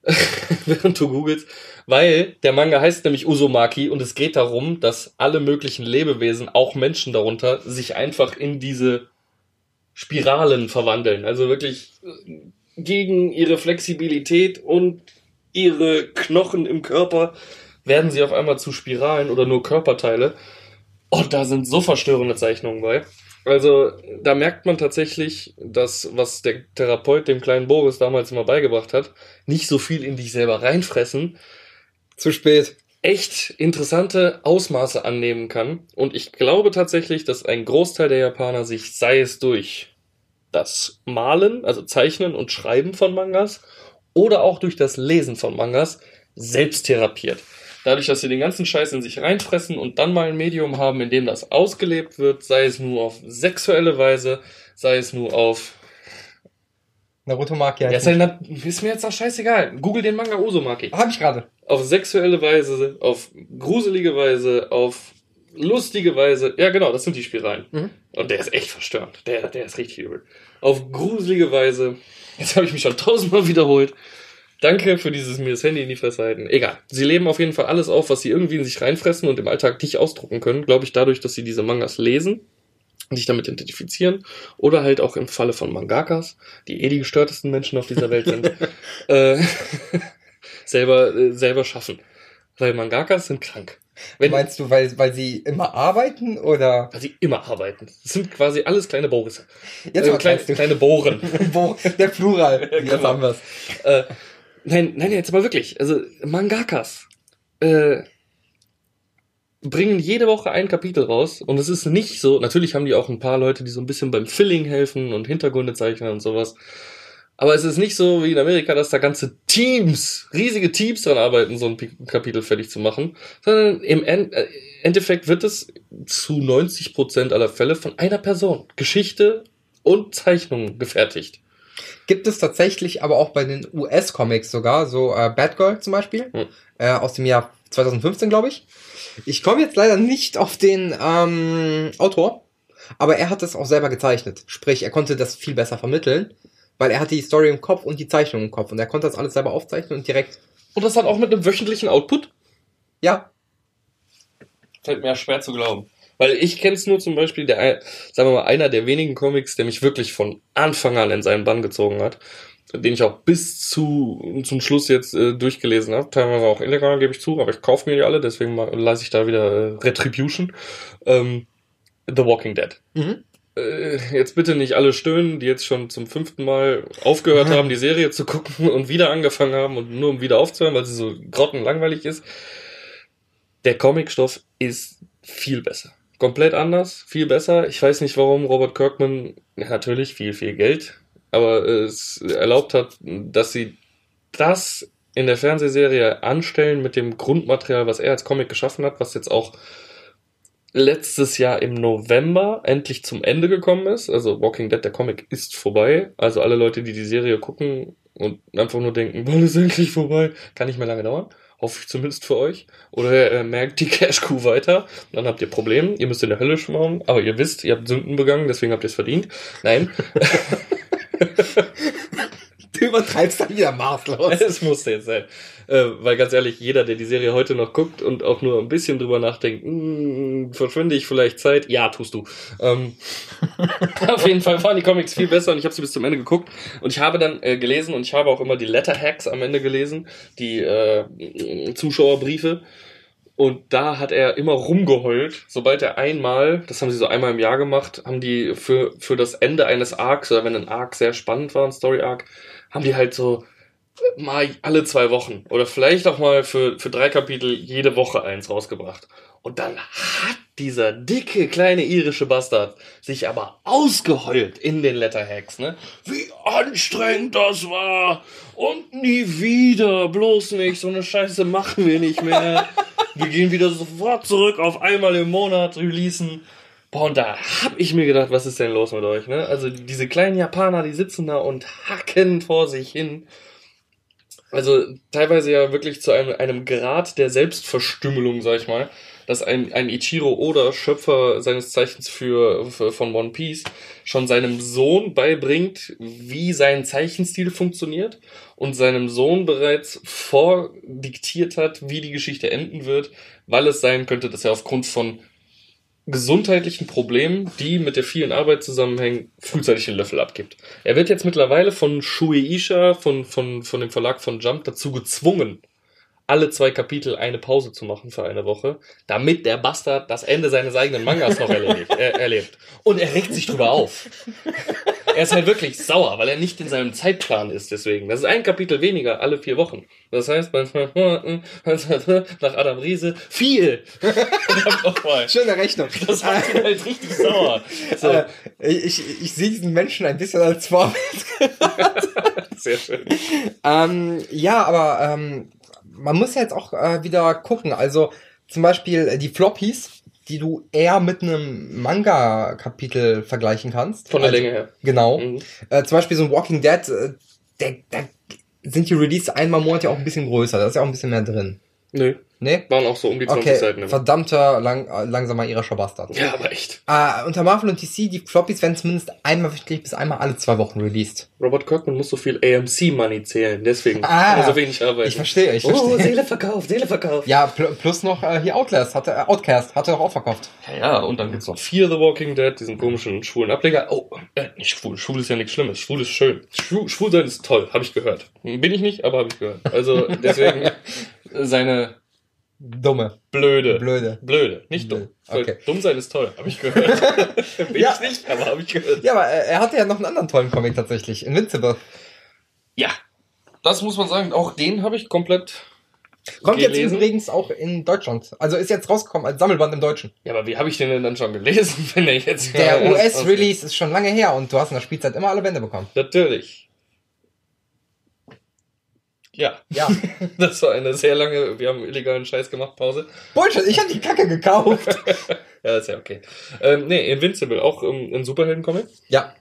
während du googelst, weil der Manga heißt nämlich Uzumaki und es geht darum, dass alle möglichen Lebewesen, auch Menschen darunter, sich einfach in diese Spiralen verwandeln. Also wirklich äh, gegen ihre Flexibilität und ihre Knochen im Körper werden sie auf einmal zu Spiralen oder nur Körperteile. Und da sind so verstörende Zeichnungen bei. Also da merkt man tatsächlich, dass was der Therapeut dem kleinen Boris damals immer beigebracht hat, nicht so viel in dich selber reinfressen. Zu spät. Echt interessante Ausmaße annehmen kann. Und ich glaube tatsächlich, dass ein Großteil der Japaner sich, sei es durch das Malen, also Zeichnen und Schreiben von Mangas, oder auch durch das Lesen von Mangas, selbst therapiert. Dadurch, dass sie den ganzen Scheiß in sich reinfressen und dann mal ein Medium haben, in dem das ausgelebt wird, sei es nur auf sexuelle Weise, sei es nur auf. Naruto Maki. Ja, ist, halt, ist mir jetzt auch scheißegal. Google den Manga Uzumaki. Hab ich gerade. Auf sexuelle Weise, auf gruselige Weise, auf lustige Weise. Ja, genau, das sind die Spiralen. Mhm. Und der ist echt verstörend. Der, der ist richtig übel. Auf gruselige Weise. Jetzt habe ich mich schon tausendmal wiederholt. Danke für dieses mir das Handy in die Fresse halten. Egal. Sie leben auf jeden Fall alles auf, was sie irgendwie in sich reinfressen und im Alltag nicht ausdrucken können. Glaube ich dadurch, dass sie diese Mangas lesen und sich damit identifizieren. Oder halt auch im Falle von Mangakas, die eh die gestörtesten Menschen auf dieser Welt sind, äh, selber, äh, selber schaffen. Weil Mangakas sind krank. Wenn, Meinst du, weil, weil sie immer arbeiten oder? Weil sie immer arbeiten. Das sind quasi alles kleine Borisse. Jetzt äh, kleine, kleine Bohren. Der Plural. Jetzt genau. haben wir's. Äh, Nein, nein, jetzt mal wirklich. Also Mangakas äh, bringen jede Woche ein Kapitel raus und es ist nicht so. Natürlich haben die auch ein paar Leute, die so ein bisschen beim Filling helfen und Hintergründe zeichnen und sowas. Aber es ist nicht so wie in Amerika, dass da ganze Teams, riesige Teams dran arbeiten, so ein Kapitel fertig zu machen, sondern im äh, Endeffekt wird es zu 90 Prozent aller Fälle von einer Person Geschichte und Zeichnung gefertigt. Gibt es tatsächlich aber auch bei den US-Comics sogar, so äh, Batgirl zum Beispiel, hm. äh, aus dem Jahr 2015, glaube ich. Ich komme jetzt leider nicht auf den ähm, Autor, aber er hat es auch selber gezeichnet. Sprich, er konnte das viel besser vermitteln, weil er hat die Story im Kopf und die Zeichnung im Kopf und er konnte das alles selber aufzeichnen und direkt. Und das hat auch mit einem wöchentlichen Output? Ja. Fällt mir schwer zu glauben. Weil ich kenne es nur zum Beispiel, der, sagen wir mal, einer der wenigen Comics, der mich wirklich von Anfang an in seinen Bann gezogen hat, den ich auch bis zu zum Schluss jetzt äh, durchgelesen habe. Teilweise auch illegal, gebe ich zu, aber ich kaufe mir die alle, deswegen lasse ich da wieder äh, Retribution. Ähm, The Walking Dead. Mhm. Äh, jetzt bitte nicht alle stöhnen, die jetzt schon zum fünften Mal aufgehört haben, die Serie zu gucken und wieder angefangen haben und nur um wieder aufzuhören, weil sie so grottenlangweilig ist. Der Comicstoff ist viel besser komplett anders, viel besser. Ich weiß nicht, warum Robert Kirkman natürlich viel, viel Geld, aber es erlaubt hat, dass sie das in der Fernsehserie anstellen mit dem Grundmaterial, was er als Comic geschaffen hat, was jetzt auch letztes Jahr im November endlich zum Ende gekommen ist. Also Walking Dead, der Comic ist vorbei. Also alle Leute, die die Serie gucken und einfach nur denken, wann ist endlich vorbei, kann nicht mehr lange dauern. Hoffe ich zumindest für euch. Oder er merkt die Cash-Coup weiter. Dann habt ihr Probleme. Ihr müsst in der Hölle schwimmen. Aber ihr wisst, ihr habt Sünden begangen, deswegen habt ihr es verdient. Nein. du übertreibst dann wieder maßlos. Es musste jetzt sein. Äh, weil ganz ehrlich, jeder, der die Serie heute noch guckt und auch nur ein bisschen drüber nachdenkt, hm, verschwinde ich vielleicht Zeit? Ja, tust du. Ähm, auf jeden Fall waren die Comics viel besser und ich habe sie bis zum Ende geguckt. Und ich habe dann äh, gelesen und ich habe auch immer die Letter Hacks am Ende gelesen, die äh, Zuschauerbriefe. Und da hat er immer rumgeheult, sobald er einmal, das haben sie so einmal im Jahr gemacht, haben die für, für das Ende eines Arcs, oder wenn ein Arc sehr spannend war, ein Story-Arc, haben die halt so mal alle zwei Wochen oder vielleicht auch mal für, für drei Kapitel jede Woche eins rausgebracht. Und dann hat dieser dicke kleine irische Bastard sich aber ausgeheult in den Letterhacks, ne? Wie anstrengend das war! Und nie wieder, bloß nicht, so eine Scheiße machen wir nicht mehr. wir gehen wieder sofort zurück auf einmal im Monat releasen. Boah, und da hab ich mir gedacht, was ist denn los mit euch, ne? Also diese kleinen Japaner, die sitzen da und hacken vor sich hin also teilweise ja wirklich zu einem, einem Grad der Selbstverstümmelung, sag ich mal, dass ein, ein Ichiro Oda, Schöpfer seines Zeichens für, für von One Piece, schon seinem Sohn beibringt, wie sein Zeichenstil funktioniert und seinem Sohn bereits vordiktiert hat, wie die Geschichte enden wird, weil es sein könnte, dass er aufgrund von gesundheitlichen Problemen, die mit der vielen Arbeit zusammenhängen, frühzeitig den Löffel abgibt. Er wird jetzt mittlerweile von Shueisha, von, von, von dem Verlag von Jump, dazu gezwungen, alle zwei Kapitel eine Pause zu machen für eine Woche, damit der Bastard das Ende seines eigenen Mangas noch erlebt. Er, erlebt. Und er regt sich drüber auf. Er ist halt wirklich sauer, weil er nicht in seinem Zeitplan ist deswegen. Das ist ein Kapitel weniger alle vier Wochen. Das heißt, nach Adam Riese viel. Schöne Rechnung. Das macht ihn halt richtig sauer. So, Äh, ich, ich sehe diesen Menschen ein bisschen als Vorbild. sehr schön. Ähm, ja, aber ähm, man muss ja jetzt auch äh, wieder gucken. Also zum Beispiel äh, die Floppies, die du eher mit einem Manga-Kapitel vergleichen kannst. Von der also, Länge her. Genau. Mhm. Äh, zum Beispiel so ein Walking Dead, äh, der, da sind die Release einmal im Monat ja auch ein bisschen größer. Da ist ja auch ein bisschen mehr drin. Nö, Ne? waren auch so um die 20 Okay, Seiten. Immer. verdammter lang, äh, langsamer irischer Bastard. Ja, aber echt. Äh, unter Marvel und DC, die Floppies werden zumindest einmal wöchentlich bis einmal alle zwei Wochen released. Robert Kirkman muss so viel AMC-Money zählen, deswegen Ah, kann so wenig arbeiten. Ich verstehe, ich Oh, verstehe. Seele verkauft, Seele verkauft. Ja, pl plus noch äh, hier Outlast, hatte, äh, Outcast, hatte er auch verkauft. Ja, ja, und dann gibt's noch Fear the Walking Dead, diesen komischen schwulen Ableger. Oh, äh, nicht schwul. Schwul ist ja nichts Schlimmes. Schwul ist schön. Schwul, schwul sein ist toll, habe ich gehört. Bin ich nicht, aber habe ich gehört. Also deswegen seine Dumme, blöde. blöde. Blöde, nicht dumm. Blöd. Weil Okay. Dumm sein ist toll, habe ich gehört. Bin Ja. ich nicht, aber habe ich gehört. Ja, aber äh, er hatte ja noch einen anderen tollen Comic tatsächlich, Invincible. Ja. Das muss man sagen. Auch den habe ich komplett. Kommt jetzt Gelesen? übrigens auch in Deutschland. Also ist jetzt rausgekommen als Sammelband im Deutschen. Ja, aber wie habe ich den denn dann schon gelesen, wenn er jetzt. Der US-Release ist schon lange her und du hast in der Spielzeit immer alle Bände bekommen. Natürlich. Ja, Ja. das war eine sehr lange, wir haben illegalen Scheiß gemacht, Pause. Bullshit, ich hab die Kacke gekauft. Ja, ist ja okay. Ähm, nee, Invincible, auch ähm, ein Superhelden-Comic. ja.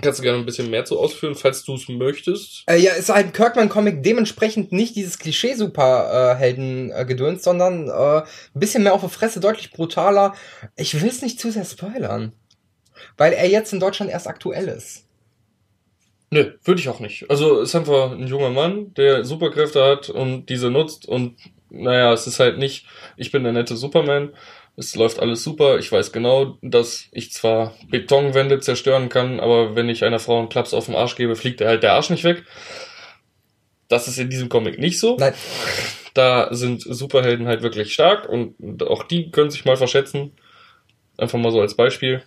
Kannst du gerne ein bisschen mehr zu ausführen, falls du es möchtest. Äh, ja, ist halt ein Kirkman-Comic, dementsprechend nicht dieses Klischee-Superhelden-Gedöns, sondern äh, ein bisschen mehr auf der Fresse, deutlich brutaler. Ich will es nicht zu sehr spoilern. Weil er jetzt in Deutschland erst aktuell ist. Nö, würde ich auch nicht. Also ist einfach ein junger Mann, der Superkräfte hat und diese nutzt und naja, es ist halt nicht, ich bin der nette Superman, es läuft alles super, ich weiß genau, dass ich zwar Betonwände zerstören kann, aber wenn ich einer Frau einen Klaps auf den Arsch gebe, fliegt er halt der Arsch nicht weg. Das ist in diesem Comic nicht so. Nein, Da sind Superhelden halt wirklich stark und auch die können sich mal verschätzen. Einfach mal so als Beispiel.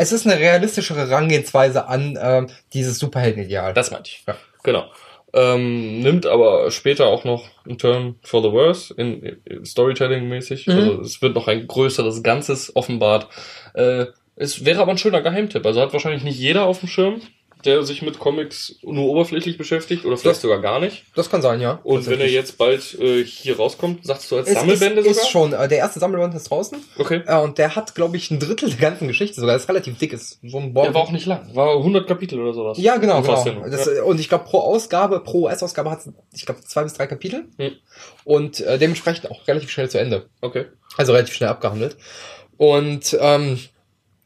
Es ist eine realistischere Herangehensweise an ähm, dieses Superheldenideal. Das meinte ich. Ja. Genau. Ähm, nimmt aber später auch noch einen Turn for the worse in, in Storytelling-mäßig. Mhm. Also es wird noch ein größeres Ganzes offenbart. Äh, es wäre aber ein schöner Geheimtipp. Also hat wahrscheinlich nicht jeder auf dem Schirm, der sich mit Comics nur oberflächlich beschäftigt oder vielleicht Das- sogar gar nicht. Das kann sein, ja. Und wenn er jetzt bald äh, hier rauskommt, sagst du als es Sammelbände ist, sogar? ist schon, äh, der erste Sammelband ist draußen. Okay. Äh, und der hat, glaube ich, ein Drittel der ganzen Geschichte sogar. Das ist relativ dick. Ist so ein Der war auch nicht lang. War 100 Kapitel oder sowas. Ja, genau, genau. Das, ja. Und ich glaube, pro Ausgabe, pro US-Ausgabe hat es, ich glaube, zwei bis drei Kapitel. Hm. Und äh, dementsprechend auch relativ schnell zu Ende. Okay. Also relativ schnell abgehandelt. Und ähm,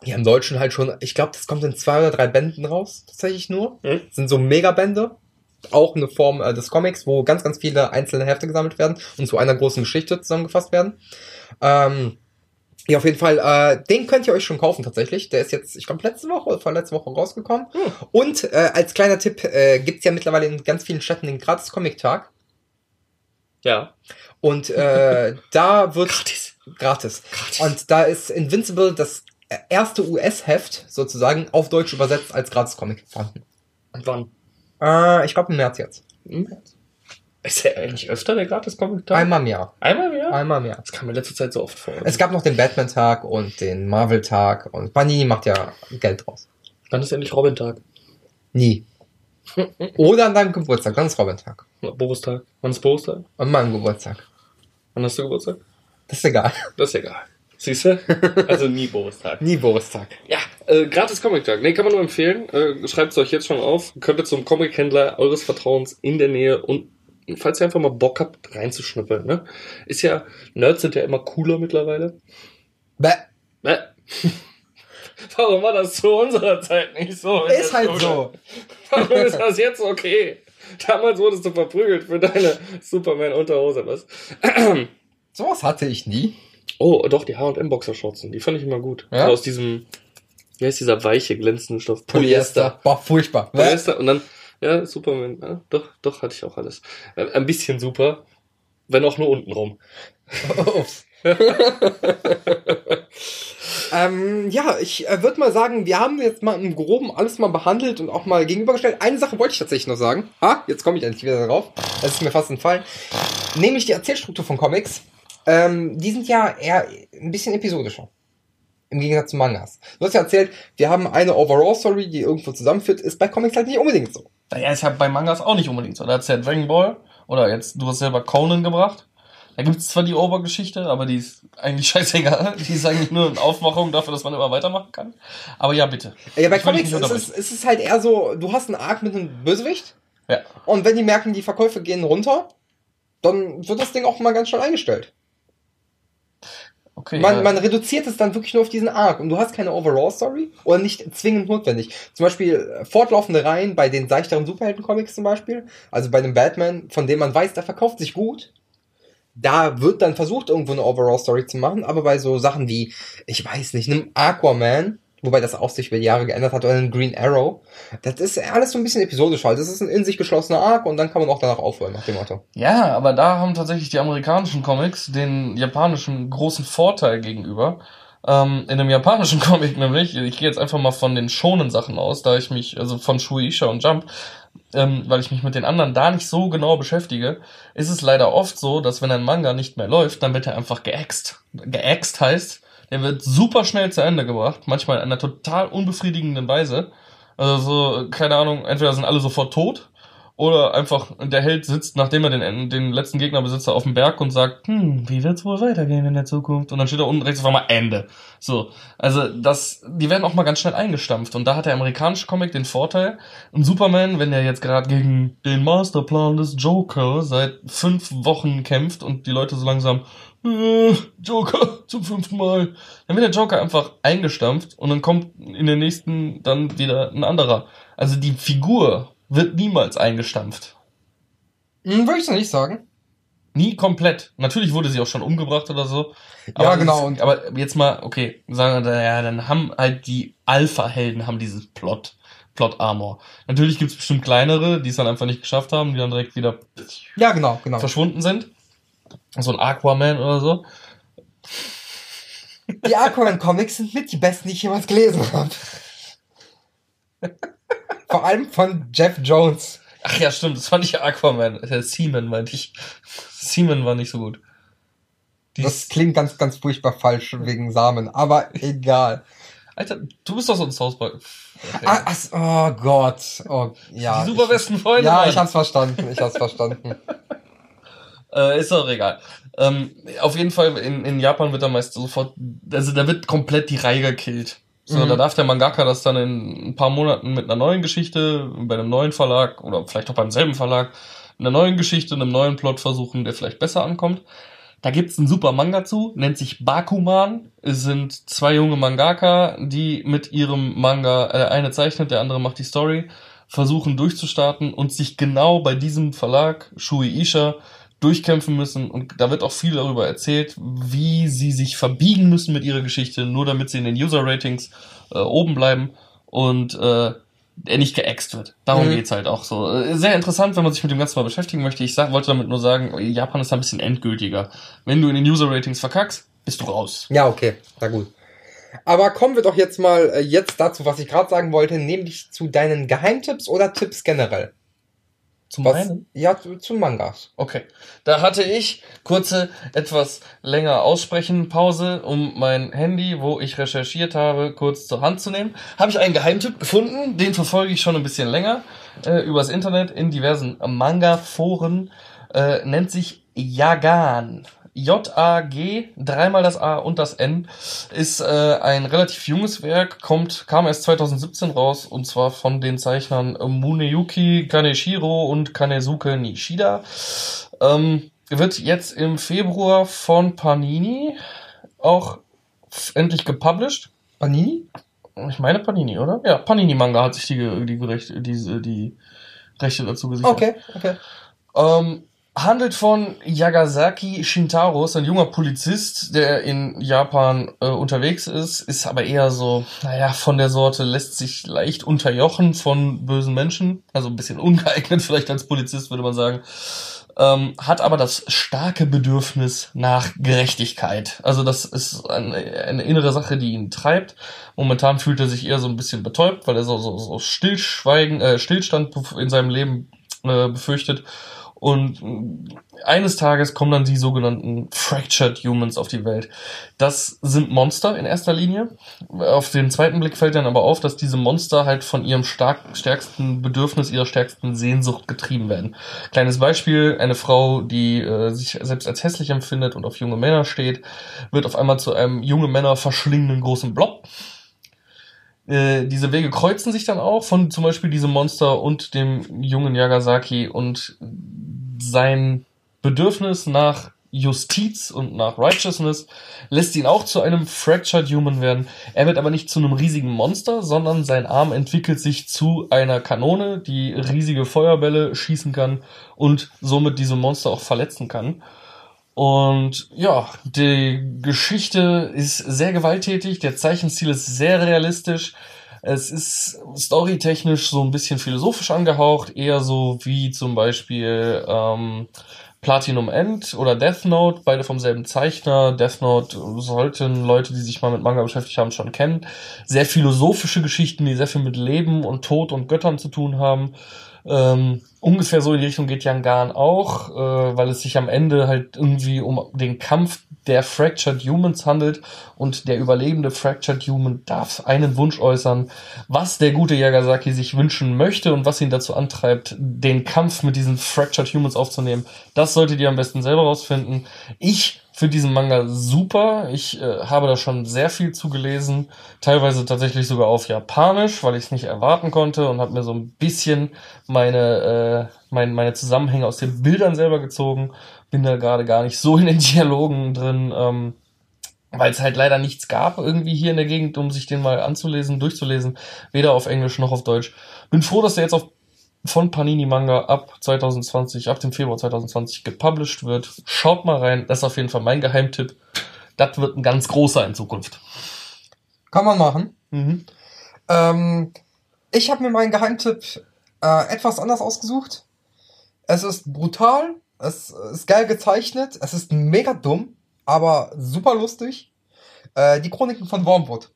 ja, im Deutschen halt schon, ich glaube, das kommt in zwei oder drei Bänden raus, tatsächlich nur. Hm. Das sind so Megabände. Auch eine Form äh, des Comics, wo ganz, ganz viele einzelne Hefte gesammelt werden und zu einer großen Geschichte zusammengefasst werden. Ähm, ja, auf jeden Fall, äh, den könnt ihr euch schon kaufen tatsächlich. Der ist jetzt, ich glaube, letzte Woche oder vorletzte Woche rausgekommen. Hm. Und äh, als kleiner Tipp, äh, gibt's ja mittlerweile in ganz vielen Städten den Gratis-Comic-Tag. Ja. Und äh, da wird Gratis. gratis. Gratis. Und da ist Invincible das erste US-Heft sozusagen auf Deutsch übersetzt als Gratis-Comic vorhanden. Und wann? Äh, ich glaube im März jetzt. Hm? Ist der eigentlich öfter der Gratis-Comic-Tag? Einmal im Jahr. Einmal im Jahr? Einmal im Jahr. Das kam mir letzte Zeit so oft vor. Es gab noch den Batman-Tag und den Marvel-Tag und Panini macht ja Geld draus. Wann ist endlich Robin-Tag? Nie. Oder an deinem Geburtstag, dann ist Robin-Tag. Boris-Tag? Wann ist Boris-Tag? An meinem Geburtstag. Wann hast du Geburtstag? Das ist egal. Das ist egal. Siehst du? Also nie Boris-Tag. Nie Boris-Tag. Ja, äh, gratis Comic-Tag. Nee, kann man nur empfehlen. Äh, Schreibt es euch jetzt schon auf. Könnt ihr zum Comic-Händler eures Vertrauens in der Nähe und falls ihr einfach mal Bock habt, reinzuschnippeln, ne? Ist ja, Nerds sind ja immer cooler mittlerweile. Bäh. Bäh. Warum war das zu unserer Zeit nicht so? Ist halt so. Warum ist das jetzt okay? Damals wurdest du verprügelt für deine Superman-Unterhose, was? Sowas hatte ich nie. Oh, doch, die H&M Boxershorts, die fand ich immer gut. Ja? So aus diesem, wie heißt dieser weiche, glänzende Stoff? Boah, furchtbar. Bäh. Polyester und dann, ja, Superman, ja, doch, doch, hatte ich auch alles. Äh, Ein bisschen super, wenn auch nur unten rum. Ups. ähm, ja, ich äh, würde mal sagen, wir haben jetzt mal im Groben alles mal behandelt und auch mal gegenübergestellt. Eine Sache wollte ich tatsächlich noch sagen. Ha, jetzt komme ich endlich wieder darauf. Das ist mir fast entfallen. Nämlich die Erzählstruktur von Comics. Ähm, die sind ja eher ein bisschen episodischer. Im Gegensatz zu Mangas. Du hast ja erzählt, wir haben eine Overall-Story, die irgendwo zusammenführt. Ist bei Comics halt nicht unbedingt so. Naja, ist ja bei Mangas auch nicht unbedingt so. Da hat's ja Dragon Ball oder jetzt, du hast selber Conan gebracht. Da gibt's zwar die Obergeschichte, aber die ist eigentlich scheißegal. Die ist eigentlich nur eine Aufmachung dafür, dass man immer weitermachen kann. Aber ja, bitte. Ja, bei Ich Comics ist es, ist es halt eher so, du hast einen Arc mit einem Bösewicht. Ja. Und wenn die merken, die Verkäufe gehen runter, dann wird das Ding auch mal ganz schnell eingestellt. Okay. Man, ja. man reduziert es dann wirklich nur auf diesen Arc und du hast keine Overall-Story oder nicht zwingend notwendig. Zum Beispiel äh, fortlaufende Reihen bei den seichteren Superhelden-Comics zum Beispiel, also bei dem Batman, von dem man weiß, der verkauft sich gut. Da wird dann versucht, irgendwo eine Overall-Story zu machen, aber bei so Sachen wie, ich weiß nicht, einem Aquaman, wobei das auch sich über die Jahre geändert hat, oder einem Green Arrow, das ist alles so ein bisschen episodisch halt. Das ist ein in sich geschlossener Arc und dann kann man auch danach aufhören, nach dem Motto. Ja, aber da haben tatsächlich die amerikanischen Comics den japanischen großen Vorteil gegenüber. Ähm, in dem japanischen Comic nämlich, ich gehe jetzt einfach mal von den schonen Sachen aus, da ich mich, also von Shueisha und Jump, ähm, weil ich mich mit den anderen da nicht so genau beschäftige, ist es leider oft so, dass wenn ein Manga nicht mehr läuft, dann wird er einfach geäxt. Geäxt heißt, der wird super schnell zu Ende gebracht, manchmal in einer total unbefriedigenden Weise. Also so, keine Ahnung, entweder sind alle sofort tot oder einfach der Held sitzt, nachdem er den, den letzten Gegner besitzt, auf dem Berg und sagt, hm, wie wird's wohl weitergehen in der Zukunft? Und dann steht da unten rechts auf einmal Ende. So, also das, die werden auch mal ganz schnell eingestampft. Und da hat der amerikanische Comic den Vorteil, ein Superman, wenn der jetzt gerade gegen den Masterplan des Joker seit fünf Wochen kämpft und die Leute so langsam, äh, Joker zum fünften Mal, dann wird der Joker einfach eingestampft und dann kommt in den nächsten dann wieder ein anderer. Also die Figur wird niemals eingestampft. Hm, würde ich nicht sagen. Nie komplett. Natürlich wurde sie auch schon umgebracht oder so. Ja, das genau, Ist, aber jetzt mal, okay, sagen wir, ja, dann haben halt die Alpha-Helden haben dieses Plot, Plot-Armor. Natürlich gibt's bestimmt kleinere, die es dann einfach nicht geschafft haben, die dann direkt wieder Ja, genau, genau. verschwunden sind. So ein Aquaman oder so. Die Aquaman-Comics sind mit die besten, die ich jemals gelesen habe. Vor allem von Jeff Jones. Ach ja, stimmt, das fand ich Aquaman. Äh, Seaman meinte ich. Seaman war nicht so gut. Die Das klingt ganz, ganz furchtbar falsch wegen Samen, aber egal. Alter, du bist doch so ein South Park. Ah, ach, oh Gott. Oh, ja. die super besten Freunde. Ja, Mann. ich hab's verstanden. Ich hab's verstanden. Äh, ist doch egal. Ähm, auf jeden Fall, in, in Japan wird da meist sofort, also da wird komplett die Reihe gekillt. So, Mhm. da darf der Mangaka das dann in ein paar Monaten mit einer neuen Geschichte, bei einem neuen Verlag oder vielleicht auch beim selben Verlag, einer neuen Geschichte, einem neuen Plot versuchen, der vielleicht besser ankommt. Da gibt's einen super Manga zu, nennt sich Bakuman. Es sind zwei junge Mangaka, die mit ihrem Manga, äh, der eine zeichnet, der andere macht die Story, versuchen durchzustarten und sich genau bei diesem Verlag, Shueisha, durchkämpfen müssen. Und da wird auch viel darüber erzählt, wie sie sich verbiegen müssen mit ihrer Geschichte, nur damit sie in den User-Ratings äh, oben bleiben und äh, er nicht geäxt wird. Darum Mhm. geht's halt auch so. Äh, Sehr interessant, wenn man sich mit dem Ganzen mal beschäftigen möchte. Ich sag, wollte damit nur sagen, Japan ist da ein bisschen endgültiger. Wenn du in den User-Ratings verkackst, bist du raus. Ja, okay. Na gut. Aber kommen wir doch jetzt mal äh, jetzt dazu, was ich gerade sagen wollte, nämlich zu deinen Geheimtipps oder Tipps generell. Zum Was? einen? Ja, zu, zu Mangas. Okay. Da hatte ich kurze, etwas länger aussprechen Pause, um mein Handy, wo ich recherchiert habe, kurz zur Hand zu nehmen. Habe ich einen Geheimtipp gefunden, den verfolge ich schon ein bisschen länger äh, übers Internet in diversen Manga-Foren. Äh, nennt sich Yagan. J-A-G, dreimal das A und das N, ist äh, ein relativ junges Werk, kommt, kam erst 2017 raus und zwar von den Zeichnern Muneyuki Kaneshiro und Kanesuke Nishida. Ähm, wird jetzt im Februar von Panini auch endlich gepublished. Panini? Ich meine Panini, oder? Ja, Panini Manga hat sich die, die, Rechte, die, die Rechte dazu gesichert. Okay, okay. Ähm, handelt von Yagasaki Shintaro, ist ein junger Polizist, der in Japan äh, unterwegs ist, ist aber eher so, naja, von der Sorte lässt sich leicht unterjochen von bösen Menschen, also ein bisschen ungeeignet vielleicht als Polizist, würde man sagen. Ähm, hat aber das starke Bedürfnis nach Gerechtigkeit. Also das ist eine, eine innere Sache, die ihn treibt. Momentan fühlt er sich eher so ein bisschen betäubt, weil er so, so, so Stillschweigen, äh, Stillstand in seinem Leben äh, befürchtet und eines Tages kommen dann die sogenannten Fractured Humans auf die Welt. Das sind Monster in erster Linie. Auf den zweiten Blick fällt dann aber auf, dass diese Monster halt von ihrem stark, stärksten Bedürfnis, ihrer stärksten Sehnsucht getrieben werden. Kleines Beispiel, eine Frau, die äh, sich selbst als hässlich empfindet und auf junge Männer steht, wird auf einmal zu einem junge Männer verschlingenden großen Blob äh, diese Wege kreuzen sich dann auch von zum Beispiel diesem Monster und dem jungen Yagasaki und sein Bedürfnis nach Justiz und nach Righteousness lässt ihn auch zu einem Fractured Human werden. Er wird aber nicht zu einem riesigen Monster, sondern sein Arm entwickelt sich zu einer Kanone, die riesige Feuerbälle schießen kann und somit diese Monster auch verletzen kann. Und ja, die Geschichte ist sehr gewalttätig, der Zeichenstil ist sehr realistisch. Es ist storytechnisch so ein bisschen philosophisch angehaucht, eher so wie zum Beispiel ähm, Platinum End oder Death Note, beide vom selben Zeichner. Death Note sollten Leute, die sich mal mit Manga beschäftigt haben, schon kennen. Sehr philosophische Geschichten, die sehr viel mit Leben und Tod und Göttern zu tun haben. Ähm, ungefähr so in die Richtung geht Yangan auch, äh, weil es sich am Ende halt irgendwie um den Kampf der Fractured Humans handelt und der überlebende Fractured Human darf einen Wunsch äußern, was der gute Yagasaki sich wünschen möchte und was ihn dazu antreibt, den Kampf mit diesen Fractured Humans aufzunehmen. Das solltet ihr am besten selber rausfinden. Ich für diesen Manga super. Ich äh, habe da schon sehr viel zugelesen, teilweise tatsächlich sogar auf Japanisch, weil ich es nicht erwarten konnte und habe mir so ein bisschen meine, äh, mein, meine Zusammenhänge aus den Bildern selber gezogen. Bin da gerade gar nicht so in den Dialogen drin, ähm, weil es halt leider nichts gab irgendwie hier in der Gegend, um sich den mal anzulesen, durchzulesen, weder auf Englisch noch auf Deutsch. Bin froh, dass der jetzt auf von Panini Manga ab 2020, ab dem Februar 2020 gepublished wird. Schaut mal rein, das ist auf jeden Fall mein Geheimtipp. Das wird ein ganz großer in Zukunft. Kann man machen. Mhm. Ähm, ich habe mir meinen Geheimtipp äh, etwas anders ausgesucht. Es ist brutal, es ist geil gezeichnet, es ist mega dumm, aber super lustig. Äh, die Chroniken von Wormwood.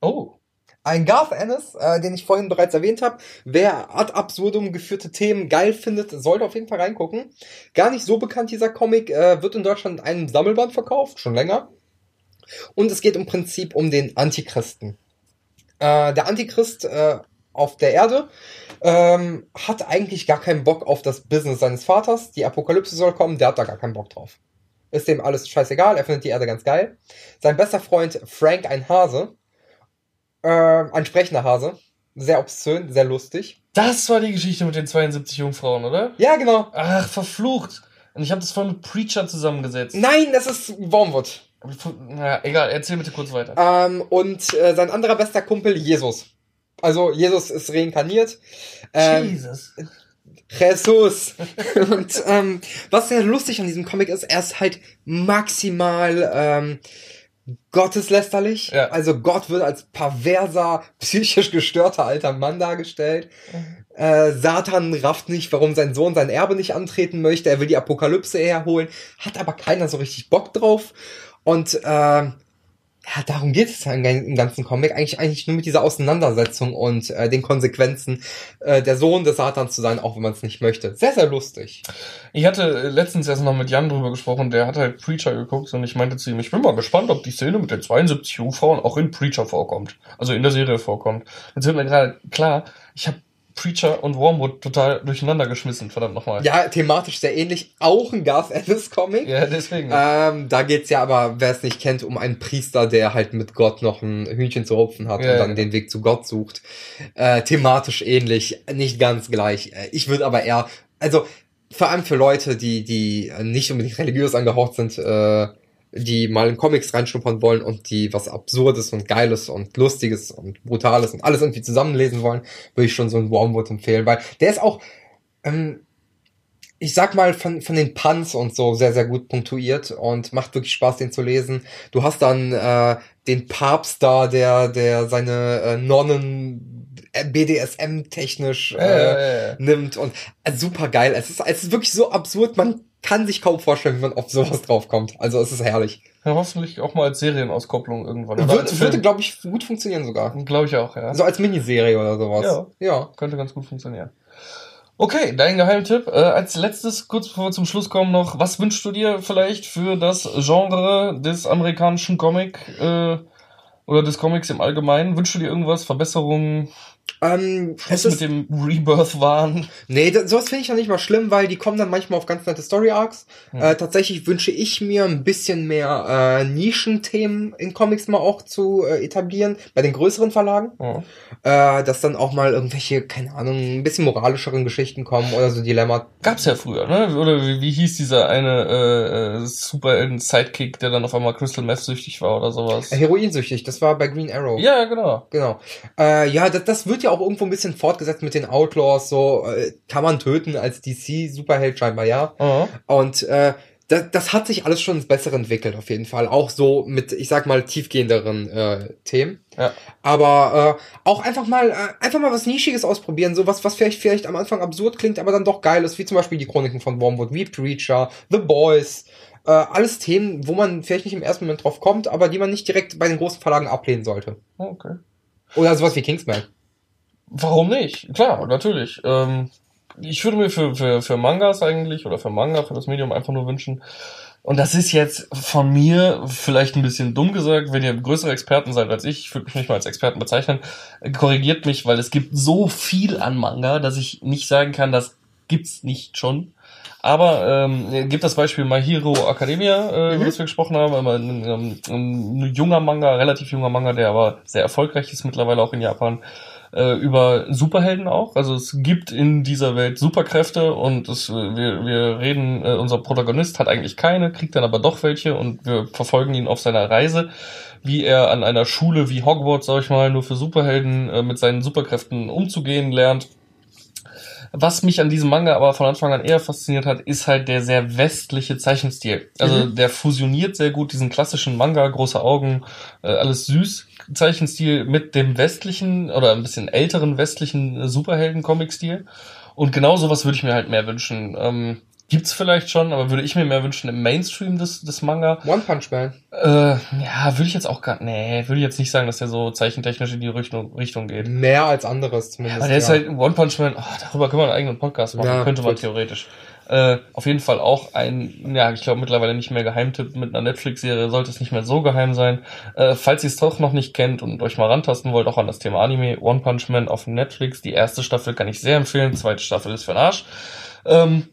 Oh. Ein Garth Ennis, äh, den ich vorhin bereits erwähnt habe. Wer ad absurdum geführte Themen geil findet, sollte auf jeden Fall reingucken. Gar nicht so bekannt, dieser Comic, äh, wird in Deutschland in einem Sammelband verkauft, schon länger. Und es geht im Prinzip um den Antichristen. Äh, der Antichrist äh, auf der Erde ähm, hat eigentlich gar keinen Bock auf das Business seines Vaters. Die Apokalypse soll kommen, der hat da gar keinen Bock drauf. Ist dem alles scheißegal, er findet die Erde ganz geil. Sein bester Freund Frank, ein Hase, äh, ein sprechender Hase. Sehr obszön, sehr lustig. Das war die Geschichte mit den 72 Jungfrauen, oder? Ja, genau. Ach, verflucht. Und ich habe das vorhin mit Preacher zusammengesetzt. Nein, das ist Wormwood. Na, egal, erzähl bitte kurz weiter. Ähm, und äh, sein anderer bester Kumpel, Jesus. Also, Jesus ist reinkarniert. Ähm, Jesus. Jesus. und ähm, was sehr lustig an diesem Comic ist, er ist halt maximal ähm, gotteslästerlich. Ja. Also Gott wird als perverser, psychisch gestörter alter Mann dargestellt. Mhm. Äh, Satan rafft nicht, warum sein Sohn sein Erbe nicht antreten möchte. Er will die Apokalypse herholen, hat aber keiner so richtig Bock drauf. Und äh, ja, darum geht es im ganzen Comic. Eigentlich, eigentlich nur mit dieser Auseinandersetzung und äh, den Konsequenzen, äh, der Sohn des Satans zu sein, auch wenn man es nicht möchte. Sehr, sehr lustig. Ich hatte letztens erst noch mit Jan drüber gesprochen, der hat halt Preacher geguckt und ich meinte zu ihm, ich bin mal gespannt, ob die Szene mit den 72 Jungfrauen auch in Preacher vorkommt. Also in der Serie vorkommt. Jetzt wird mir gerade klar, ich habe Preacher und Wormwood total durcheinander geschmissen, verdammt nochmal. Ja, thematisch sehr ähnlich. Auch ein Garth Ennis Comic. Ja, deswegen. Ähm, da geht's ja aber, wer es nicht kennt, um einen Priester, der halt mit Gott noch ein Hühnchen zu rupfen hat Ja, und dann ja. den Weg zu Gott sucht. Äh, thematisch ähnlich, nicht ganz gleich. Äh, Ich würde aber eher, also vor allem für Leute, die, die nicht unbedingt religiös angehaucht sind, äh, die mal in Comics reinschnuppern wollen und die was Absurdes und Geiles und Lustiges und Brutales und alles irgendwie zusammenlesen wollen, würde ich schon so einen Wormwood empfehlen, weil der ist auch, ähm, ich sag mal, von, von den Puns und so sehr, sehr gut punktuiert und macht wirklich Spaß, den zu lesen. Du hast dann äh, den Papst da, der, der seine äh, Nonnen äh, BDSM-technisch äh, äh, äh, nimmt und äh, super geil. Es ist, es ist wirklich so absurd, man kann sich kaum vorstellen, wie man auf sowas draufkommt. Also es ist herrlich. ja, hoffentlich auch mal als Serienauskopplung irgendwann. Oder Würde, würde glaube ich, gut funktionieren sogar. Glaube ich auch, ja. So als Miniserie oder sowas. Ja. Ja. Könnte ganz gut funktionieren. Okay, dein Geheimtipp. Äh, als letztes, kurz bevor wir zum Schluss kommen, noch, was wünschst du dir vielleicht für das Genre des amerikanischen Comic äh, oder des Comics im Allgemeinen? Wünschst du dir irgendwas? Verbesserungen? Ähm, es ist, mit dem Rebirth-Wahn? Nee, das, sowas finde ich ja nicht mal schlimm, weil die kommen dann manchmal auf ganz nette Story-Arcs. Hm. Äh, tatsächlich wünsche ich mir ein bisschen mehr äh, Nischenthemen in Comics mal auch zu äh, etablieren, bei den größeren Verlagen. Oh. Äh, dass dann auch mal irgendwelche, keine Ahnung, ein bisschen moralischeren Geschichten kommen oder so Dilemma. Gab's ja früher, ne? Oder wie, wie hieß dieser eine äh, äh, Superhelden-Sidekick, der dann auf einmal Crystal Meth süchtig war oder sowas? Heroinsüchtig, das war bei Green Arrow. Ja, genau. Genau. Äh, ja, das, das wird ja auch irgendwo ein bisschen fortgesetzt mit den Outlaws, so äh, kann man töten als DC-Superheld scheinbar, ja. Oh. Und äh, das, das hat sich alles schon ins Bessere entwickelt, auf jeden Fall. Auch so mit, ich sag mal, tiefgehenderen äh, Themen. Ja. Aber äh, auch einfach mal, äh, einfach mal was Nischiges ausprobieren, so was, was vielleicht, vielleicht am Anfang absurd klingt, aber dann doch geil ist, wie zum Beispiel die Chroniken von Wormwood, wie Preacher, The Boys, äh, alles Themen, wo man vielleicht nicht im ersten Moment drauf kommt, aber die man nicht direkt bei den großen Verlagen ablehnen sollte. Okay. Oder sowas wie Kingsman. Warum nicht? Klar, natürlich. Ähm, ich würde mir für, für, für Mangas eigentlich oder für Manga, für das Medium einfach nur wünschen. Und das ist jetzt von mir vielleicht ein bisschen dumm gesagt, wenn ihr größere Experten seid als ich, ich würde mich nicht mal als Experten bezeichnen, korrigiert mich, weil es gibt so viel an Manga, dass ich nicht sagen kann, das gibt's nicht schon. Aber ähm, gibt das Beispiel My Hero Academia, äh, Mhm. über das wir gesprochen haben, ein, ein, ein junger Manga, relativ junger Manga, der aber sehr erfolgreich ist mittlerweile auch in Japan, äh, über Superhelden auch. Also es gibt in dieser Welt Superkräfte und es, wir, wir reden, äh, unser Protagonist hat eigentlich keine, kriegt dann aber doch welche und wir verfolgen ihn auf seiner Reise, wie er an einer Schule wie Hogwarts, sag ich mal, nur für Superhelden äh, mit seinen Superkräften umzugehen lernt. Was mich an diesem Manga aber von Anfang an eher fasziniert hat, ist halt der sehr westliche Zeichenstil. Also Mhm. der fusioniert sehr gut diesen klassischen Manga, große Augen, äh, alles süß Zeichenstil mit dem westlichen oder ein bisschen älteren westlichen äh, Superhelden-Comic-Stil. Und genau sowas würde ich mir halt mehr wünschen. Ähm, gibt's vielleicht schon, aber würde ich mir mehr wünschen im Mainstream des, des Manga. One Punch Man. Äh, ja, würde ich jetzt auch gar, nee, würde ich jetzt nicht sagen, dass der so zeichentechnisch in die Richtung, Richtung geht. Mehr als anderes zumindest. Aber der ist ja. halt One Punch Man, oh, darüber können wir einen eigenen Podcast machen, Ja, könnte man theoretisch. Äh, auf jeden Fall auch ein, ja, ich glaube mittlerweile nicht mehr Geheimtipp mit einer Netflix-Serie, sollte es nicht mehr so geheim sein. Äh, falls ihr es doch noch nicht kennt und euch mal rantasten wollt, auch an das Thema Anime, One Punch Man auf Netflix, die erste Staffel kann ich sehr empfehlen, zweite Staffel ist für den Arsch. Ähm,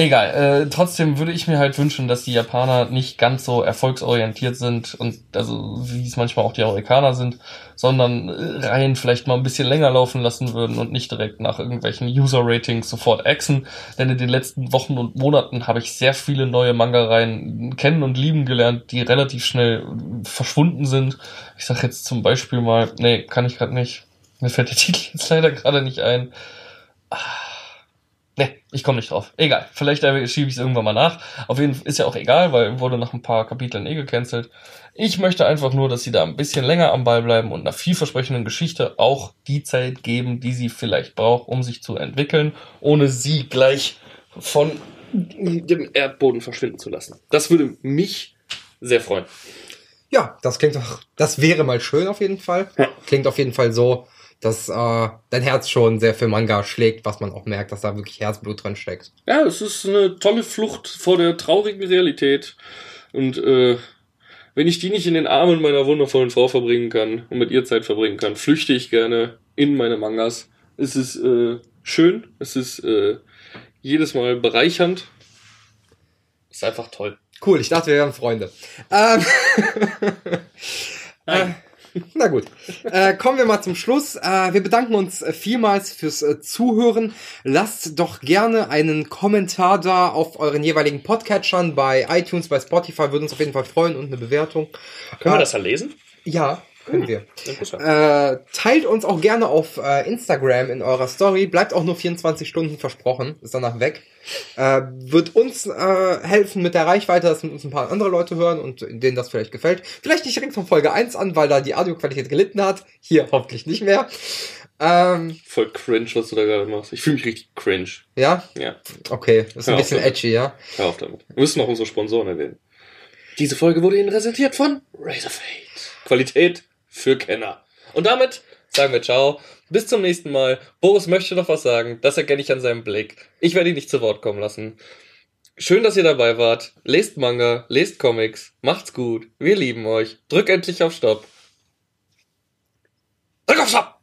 Egal, äh, trotzdem würde ich mir halt wünschen, dass die Japaner nicht ganz so erfolgsorientiert sind und also wie es manchmal auch die Amerikaner sind, sondern äh, Reihen vielleicht mal ein bisschen länger laufen lassen würden und nicht direkt nach irgendwelchen User-Ratings sofort axen. Denn in den letzten Wochen und Monaten habe ich sehr viele neue Manga-Reihen kennen und lieben gelernt, die relativ schnell verschwunden sind. Ich sag jetzt zum Beispiel mal, nee, kann ich gerade nicht. Mir fällt der Titel jetzt leider gerade nicht ein. Ne, ich komme nicht drauf. Egal. Vielleicht äh, schiebe ich es irgendwann mal nach. Auf jeden Fall ist ja auch egal, weil wurde nach ein paar Kapiteln eh gecancelt. Ich möchte einfach nur, dass sie da ein bisschen länger am Ball bleiben und einer vielversprechenden Geschichte auch die Zeit geben, die sie vielleicht braucht, um sich zu entwickeln, ohne sie gleich von dem Erdboden verschwinden zu lassen. Das würde mich sehr freuen. Ja, das klingt doch, das wäre mal schön auf jeden Fall. Ja. Klingt auf jeden Fall so, dass äh, dein Herz schon sehr für Manga schlägt, was man auch merkt, dass da wirklich Herzblut drin steckt. Ja, es ist eine tolle Flucht vor der traurigen Realität. Und äh, wenn ich die nicht in den Armen meiner wundervollen Frau verbringen kann und mit ihr Zeit verbringen kann, flüchte ich gerne in meine Mangas. Es ist äh, schön. Es ist äh, jedes Mal bereichernd. Ist einfach toll. Cool, ich dachte, wir wären Freunde. Ähm, Nein. Na gut. Äh, kommen wir mal zum Schluss. Äh, wir bedanken uns äh, vielmals fürs äh, Zuhören. Lasst doch gerne einen Kommentar da auf euren jeweiligen Podcatchern bei iTunes, bei Spotify. Würde uns auf jeden Fall freuen und eine Bewertung. Können wir Äh, das da lesen? Ja, können wir. Interessant. Äh, teilt uns auch gerne auf äh, Instagram in eurer Story. Bleibt auch nur 24 Stunden versprochen. Ist danach weg. Äh, wird uns äh, helfen mit der Reichweite, dass uns ein paar andere Leute hören und denen das vielleicht gefällt. Vielleicht nicht direkt von Folge 1 an, weil da die Audioqualität gelitten hat. Hier hoffentlich nicht mehr. Ähm, Voll cringe, was du da gerade machst. Ich fühle mich richtig cringe. ja, Ja, okay. Das ist ein Hör auf bisschen edgy, ja. hör auf damit. Wir müssen noch unsere Sponsoren erwähnen. Diese Folge wurde Ihnen präsentiert von Razorfade. Qualität für Kenner. Und damit sagen wir ciao. Bis zum nächsten Mal. Boris möchte noch was sagen. Das erkenne ich an seinem Blick. Ich werde ihn nicht zu Wort kommen lassen. Schön, dass ihr dabei wart. Lest Manga, lest Comics. Macht's gut. Wir lieben euch. Drück endlich auf Stopp. Drück auf Stopp!